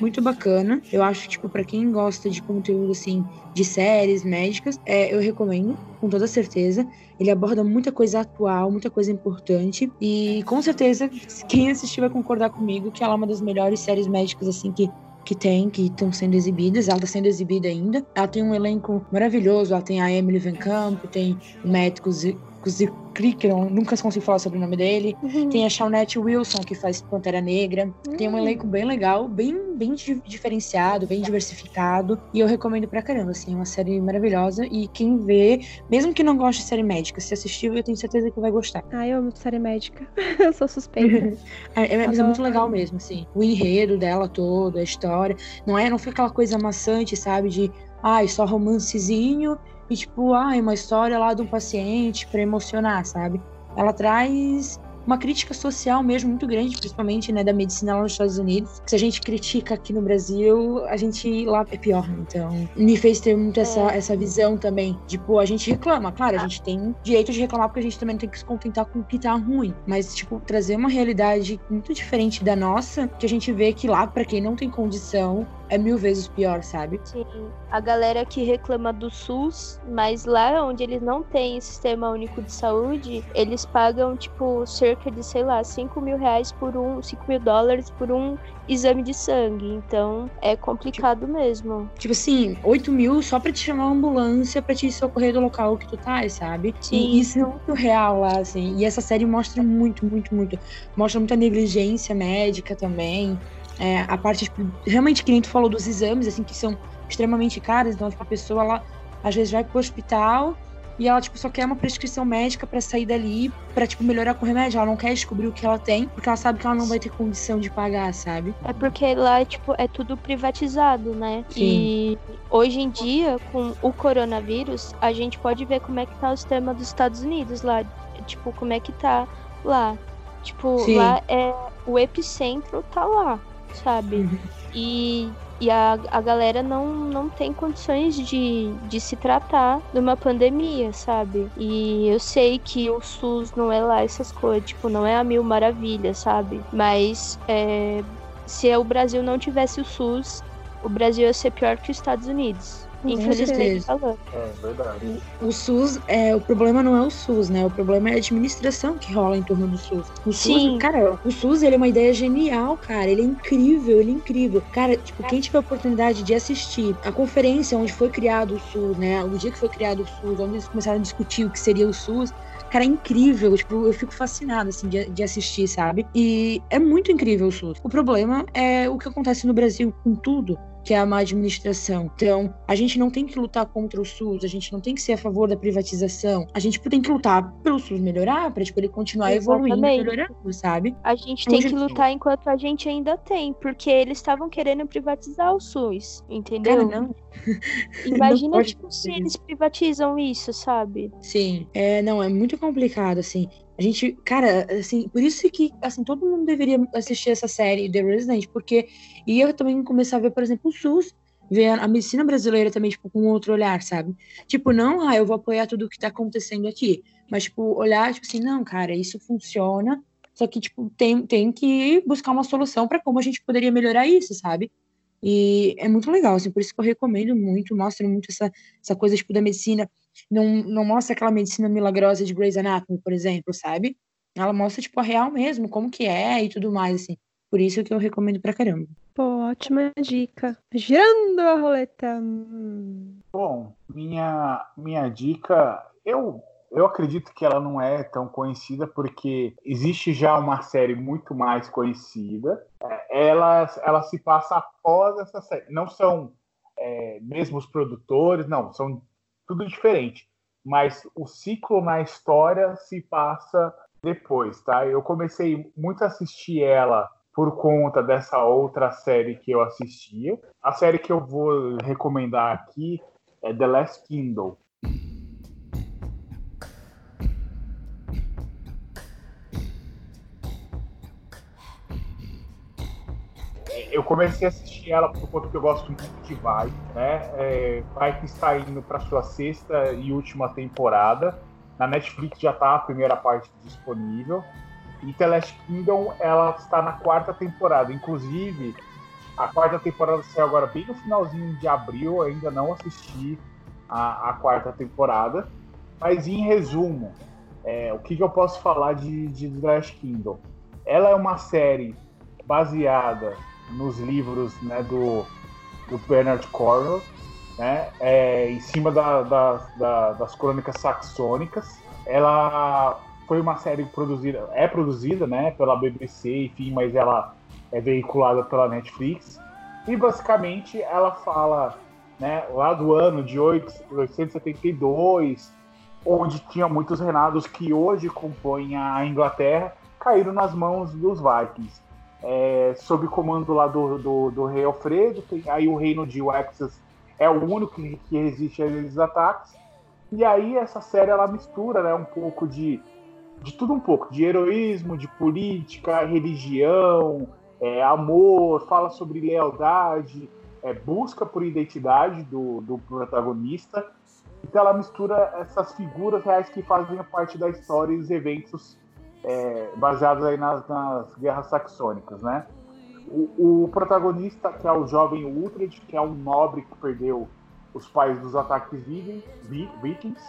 muito bacana. Eu acho, tipo, para quem gosta de conteúdo, assim, de séries médicas, é, eu recomendo, com toda certeza. Ele aborda muita coisa atual, muita coisa importante. E com certeza, quem assistir vai concordar comigo que ela é uma das melhores séries médicas, assim, que que tem, que estão sendo exibidas. Ela está sendo exibida ainda. Ela tem um elenco maravilhoso. Ela tem a Emily Van Camp, tem o Crick, eu nunca consigo falar sobre o nome dele. Uhum. Tem a Shawnette Wilson, que faz Pantera Negra. Tem um Hum. elenco bem legal, bem, bem di- diferenciado, bem diversificado. E eu recomendo pra caramba, assim, é uma série maravilhosa. E quem vê, mesmo que não goste de série médica, se assistiu, eu tenho certeza que vai gostar. Ai, eu amo série médica. eu sou suspeita. É, é- mas é muito legal mesmo, assim. O enredo dela todo, a história. Não é, não fica aquela coisa amassante, sabe? De, ai, só romancezinho e tipo, ai, uma história lá de um paciente pra emocionar, sabe? Ela traz uma crítica social mesmo muito grande, principalmente, né, da medicina lá nos Estados Unidos. Se a gente critica aqui no Brasil, a gente lá é pior. Então, me fez ter muito essa, É. essa visão também. Tipo, a gente reclama, claro, a gente tem direito de reclamar porque a gente também tem que se contentar com o que tá ruim. Mas, tipo, trazer uma realidade muito diferente da nossa, que a gente vê que lá, pra quem não tem condição, é mil vezes pior, sabe? Sim, a galera que reclama do SUS, mas lá onde eles não têm sistema único de saúde, eles pagam, tipo, cerca de, sei lá, 5 mil reais por um, 5 mil dólares por um exame de sangue. Então, é complicado mesmo. Tipo assim, 8 mil só pra te chamar uma ambulância pra te socorrer do local que tu tá, sabe? Sim. E isso é muito real lá, assim. E essa série mostra muito, muito, muito. Mostra muita negligência médica também. É, a parte, tipo, realmente, que nem tu falou dos exames, assim, que são extremamente caros. Então, tipo, a pessoa, ela às vezes vai pro hospital e ela, tipo, só quer uma prescrição médica pra sair dali, pra, tipo, melhorar com o remédio. Ela não quer descobrir o que ela tem, porque ela sabe que ela não vai ter condição de pagar, sabe? É porque lá, tipo, é tudo privatizado, né? Sim. E hoje em dia, com o coronavírus, a gente pode ver como é que tá o sistema dos Estados Unidos lá. Tipo, como é que tá lá. Tipo, Sim. lá é. O epicentro tá lá, sabe? E, e a, a galera não, não tem condições de, de se tratar de uma pandemia, sabe? E eu sei que o SUS não é lá essas coisas, tipo, não é a mil maravilhas, sabe? Mas é, se o Brasil não tivesse o SUS, o Brasil ia ser pior que os Estados Unidos. Infelizmente falando. É verdade. O SUS, é, o problema não é o SUS, né? O problema é a administração que rola em torno do SUS. O Sim. SUS, cara, o SUS, ele é uma ideia genial, cara. Ele é incrível, ele é incrível. Cara, tipo, quem tiver a oportunidade de assistir a conferência onde foi criado o SUS, né? O dia que foi criado o SUS, onde eles começaram a discutir o que seria o SUS, Cara, é incrível. Tipo, eu fico fascinada, assim, de, de assistir, sabe? E é muito incrível o SUS. O problema é o que acontece no Brasil com tudo que é a má administração. Então, a gente não tem que lutar contra o SUS, a gente não tem que ser a favor da privatização. A gente tem que lutar pelo SUS melhorar, para tipo, ele continuar evoluindo melhorando, sabe? A gente tem que lutar enquanto a gente ainda tem, porque eles estavam querendo privatizar o SUS, Cara, entendeu? não. Imagina, pode tipo, se eles privatizam isso, sabe? Sim. É, não, é muito complicado, assim. A gente, cara, assim, por isso que, assim, todo mundo deveria assistir essa série, The Resident, porque ia também começar a ver, por exemplo, o SUS, ver a, medicina brasileira também, tipo, com outro olhar, sabe? Tipo, não, ah, eu vou apoiar tudo o que tá acontecendo aqui, mas, tipo, olhar, tipo assim, não, cara, isso funciona, só que, tipo, tem, tem que buscar uma solução para como a gente poderia melhorar isso, sabe? E é muito legal, assim, por isso que eu recomendo muito, mostra muito essa, essa coisa, tipo, da medicina não, não mostra aquela medicina milagrosa de Grey's Anatomy, por exemplo, sabe? Ela mostra, tipo, a real mesmo, como que é e tudo mais, assim. Por isso que eu recomendo pra caramba. Pô, ótima dica. Girando a roleta. Bom, minha, minha dica, eu, eu acredito que ela não é tão conhecida porque existe já uma série muito mais conhecida. É, Ela, ela se passa após essa série. Não são é, mesmo os produtores, não, são tudo diferente. Mas o ciclo na história se passa depois, tá? Eu comecei muito a assistir ela por conta dessa outra série que eu assistia. A série que eu vou recomendar aqui é The Last Kingdom. Eu comecei a assistir ela por conta que eu gosto muito de Vai, né? É, Vai que está indo para sua sexta e última temporada. Na Netflix já está a primeira parte disponível. E The Last Kingdom, ela está na quarta temporada. Inclusive, a quarta temporada saiu agora bem no finalzinho de abril. Eu ainda não assisti a, a quarta temporada. Mas em resumo, é, o que, que eu posso falar de, de The Last Kingdom? Ela é uma série baseada nos livros né, do, do Bernard Cornwell, né, é, em cima da- da- da- das crônicas saxônicas. ela foi uma série produzida, é produzida, né, pela BBC, enfim, mas ela é veiculada pela Netflix. E basicamente ela fala, né, lá do ano de 872, onde tinha muitos reinados que hoje compõem a Inglaterra, caíram nas mãos dos Vikings. É, sob comando lá do, do, do, rei Alfredo, tem, aí o reino de Wexas é o único que, que resiste a esses ataques. E aí essa série ela mistura né, um pouco de, de tudo um pouco, de heroísmo, de política, religião, é, amor, fala sobre lealdade, é, busca por identidade do, do protagonista. Então ela mistura essas figuras reais que fazem parte da história e os eventos é, baseados aí nas, nas guerras saxônicas, né? O, o, protagonista, que é o jovem Uhtred, que é um nobre que perdeu os pais dos ataques vikings,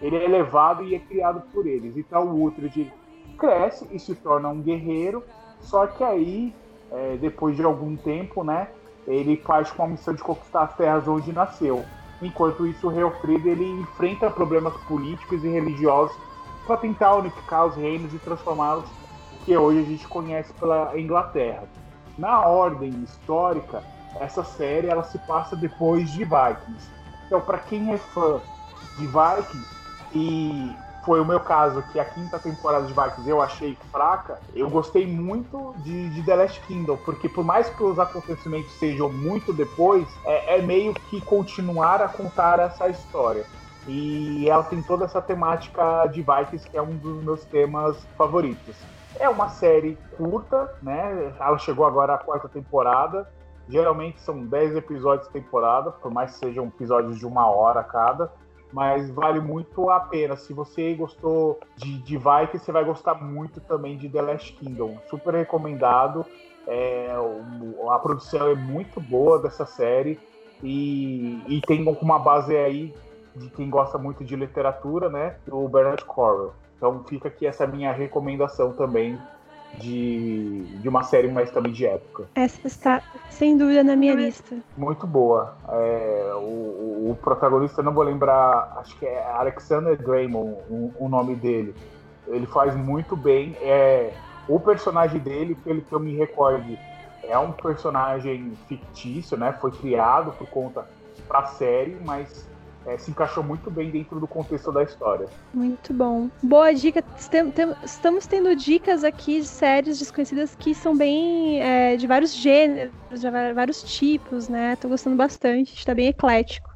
ele é levado e é criado por eles. Então o Uhtred cresce e se torna um guerreiro, só que aí, é, depois de algum tempo, né, ele faz com a missão de conquistar as terras onde nasceu. Enquanto isso, o rei Alfredo ele enfrenta problemas políticos e religiosos para tentar unificar os reinos e transformá-los que hoje a gente conhece pela Inglaterra. Na ordem histórica, essa série ela se passa depois de Vikings. Então, para quem é fã de Vikings e foi o meu caso, que a quinta temporada de Vikings eu achei fraca, eu gostei muito de, de The Last Kingdom, porque por mais que os acontecimentos sejam muito depois, é, é meio que continuar a contar essa história. E ela tem toda essa temática de Vikings, que é um dos meus temas favoritos. É uma série curta, né? Ela chegou agora à quarta temporada. Geralmente são 10 episódios por temporada, por mais que sejam episódios de uma hora cada mas vale muito a pena. Se você gostou de, de Vikings, você vai gostar muito também de The Last Kingdom. Super recomendado. É, a produção é muito boa dessa série e, e tem uma base aí de quem gosta muito de literatura, né? O Bernard Cornwell. Então fica aqui essa minha recomendação também de, de uma série mais também de época. Essa está sem dúvida na minha lista. Muito boa. É, o, o, protagonista, não vou lembrar, acho que é Alexander Draymond, o, o nome dele. Ele faz muito bem. É, o personagem dele, pelo que eu me recorde, é um personagem fictício, né? Foi criado por conta para a série, mas é, se encaixou muito bem dentro do contexto da história. Muito bom. Boa dica. Estamos tendo dicas aqui de séries desconhecidas que são bem é, de vários gêneros, de vários tipos, né? Tô gostando bastante, está bem eclético.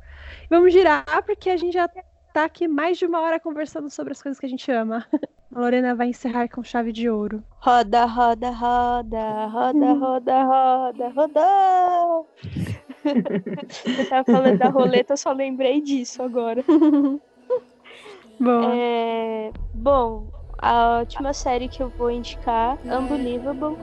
Vamos girar, porque a gente já tá aqui mais de uma hora conversando sobre as coisas que a gente ama. A Lorena vai encerrar com chave de ouro. Roda, roda, roda, roda, roda, roda, roda. Você tava falando da roleta, eu só lembrei disso agora. Bom. É, bom, a última série que eu vou indicar, Unbelievable.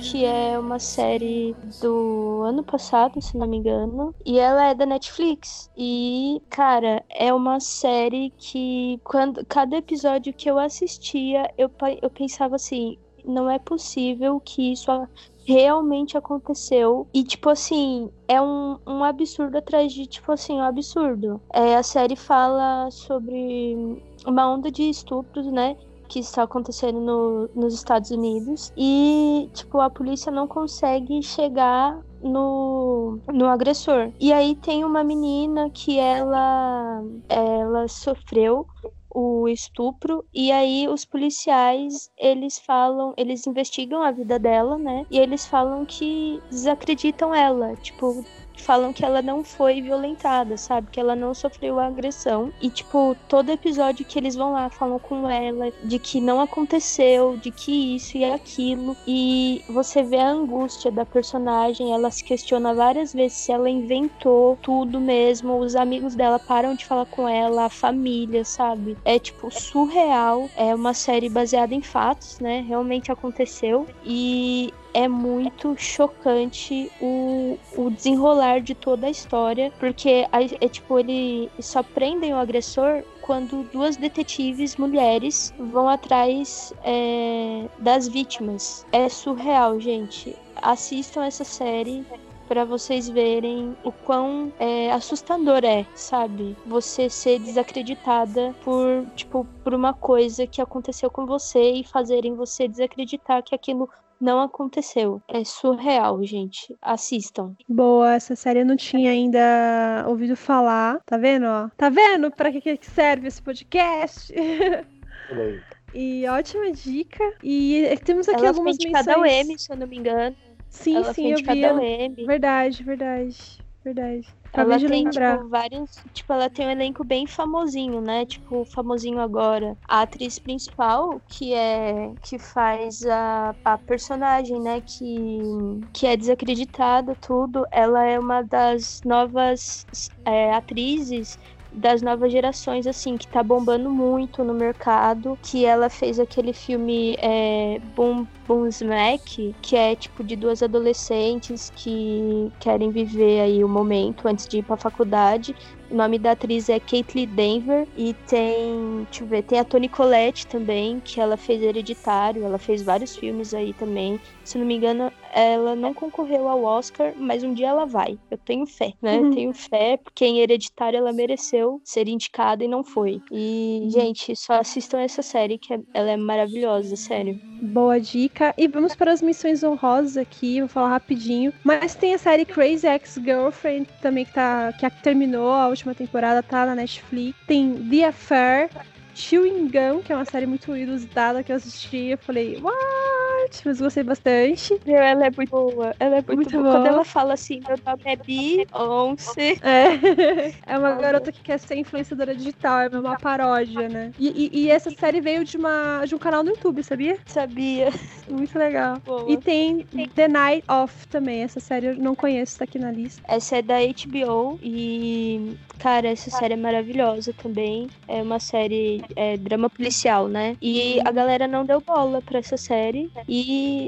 Que é uma série do ano passado, se não me engano, e ela é da Netflix. E, cara, é uma série que quando cada episódio que eu assistia, eu, eu pensava assim, não é possível que isso realmente aconteceu. E, tipo assim, é um, um absurdo atrás de, tipo assim, um absurdo. É, a série fala sobre uma onda de estupros, né? Que está acontecendo no, nos Estados Unidos. E, tipo, a polícia não consegue chegar no, no agressor. E aí tem uma menina que ela, ela sofreu o estupro. E aí os policiais eles falam eles investigam a vida dela né? E eles falam que desacreditam ela. Tipo falam que ela não foi violentada, sabe? Que ela não sofreu agressão. E, tipo, todo episódio que eles vão lá falam com ela de que não aconteceu, de que isso e aquilo. E você vê a angústia da personagem, ela se questiona várias vezes se ela inventou tudo mesmo. Os amigos dela param de falar com ela, a família, sabe? É, tipo, surreal. É uma série baseada em fatos, né? Realmente aconteceu. E é muito chocante o, o desenrolar de toda a história, porque é tipo, ele só prendem o agressor quando duas detetives mulheres vão atrás é, das vítimas. É surreal, gente. Assistam essa série. para vocês verem o quão é, assustador é, sabe? Você ser desacreditada por, tipo, por uma coisa que aconteceu com você e fazerem você desacreditar que aquilo não aconteceu. É surreal, gente. Assistam. Boa, essa série eu não tinha ainda ouvido falar. Tá vendo, ó? Tá vendo pra que que serve esse podcast? E ótima dica. E temos aqui Ela algumas foi menções. indicada ao M, se eu não me engano. Sim, Ela sim, foi eu vi. M. Verdade, verdade. Ela tem, lembrar. tipo, vários. Tipo, ela tem um elenco bem famosinho, né? Tipo, famosinho agora. A atriz principal, que é. que faz a, a personagem, né? Que, que é desacreditada, tudo. Ela é uma das novas é, atrizes das novas gerações, assim, que tá bombando muito no mercado. Que ela fez aquele filme é, Boom Boom Smack, que é tipo de duas adolescentes que querem viver aí o momento antes de ir pra faculdade. O nome da atriz é Caitlyn Denver e tem, deixa eu ver, tem a Toni Collette também, que ela fez Hereditário, ela fez vários filmes aí também. Se não me engano, ela não concorreu ao Oscar, mas um dia ela vai. Eu tenho fé, né? Uhum. Tenho fé, porque em Hereditário ela mereceu ser indicada e não foi. E, gente, só assistam essa série que é- ela é maravilhosa, sério. Boa dica. E vamos para as missões honrosas aqui, vou falar rapidinho. Mas tem a série Crazy Ex-Girlfriend também que tá que terminou a última temporada, tá na Netflix. Tem The Affair, Chewing Gum, que é uma série muito inusitada que eu assisti. Eu falei, what? Mas gostei bastante. Meu, ela é muito boa. Ela é muito, Muito boa. Quando boa. ela fala assim, meu nome é Beyoncé. É. é uma garota que quer ser influenciadora digital, é uma paródia, né? E, e- e essa série veio de, uma, de um canal no YouTube, sabia? Sabia. Muito legal. Boa. E tem The Night Off também. Essa série eu não conheço, tá aqui na lista. Essa é da HBO e, cara, essa série é maravilhosa também. É uma série é, drama policial, né? E a galera não deu bola pra essa série e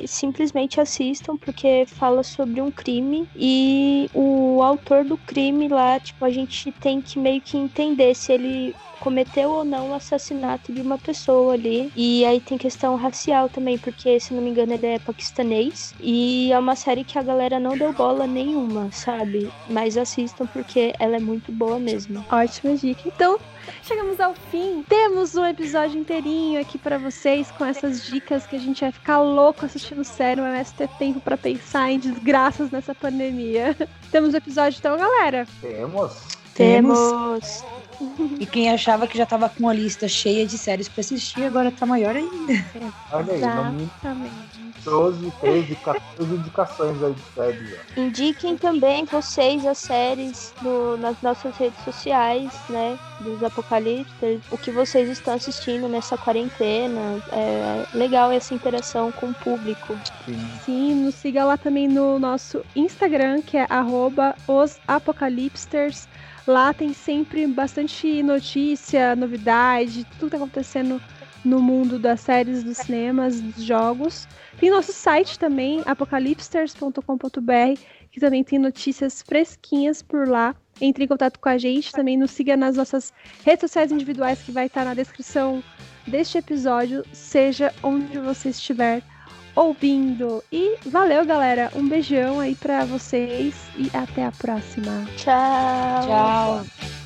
simplesmente assistam porque fala sobre um crime. E o autor do crime lá, tipo, a gente tem que meio que entender se ele cometeu ou não o assassinato de uma pessoa ali. E aí tem questão racial também, porque se não me engano ele é paquistanês. E é uma série que a galera não deu bola nenhuma, sabe? Mas assistam porque ela é muito boa mesmo. Ótima dica. Então, chegamos ao fim. Temos um episódio inteirinho aqui pra vocês com essas dicas que a gente vai ficar louco assistindo série, mas vai ter tempo pra pensar em desgraças nessa pandemia. Temos o episódio então, galera. Temos. Temos. E quem achava que já tava com a lista cheia de séries pra assistir, agora tá maior ainda. Olha aí, Exatamente. 12, 13, 14 indicações aí de séries. ó. Indiquem também vocês as séries no- nas nossas redes sociais, né? Dos Apocalipse, o que vocês estão assistindo nessa quarentena. É legal essa interação com o público. Sim. Sim, nos siga lá também no nosso Instagram, que é arroba os apocalipsters. Lá tem sempre bastante notícia, novidade, tudo que tá acontecendo no mundo das séries, dos cinemas, dos jogos. Tem nosso site também, apocalipsters.com.br, que também tem notícias fresquinhas por lá. Entre em contato com a gente, também nos siga nas nossas redes sociais individuais, que vai estar na descrição deste episódio, seja onde você estiver ouvindo. E valeu, galera. Um beijão aí pra vocês e até a próxima. Tchau. Tchau.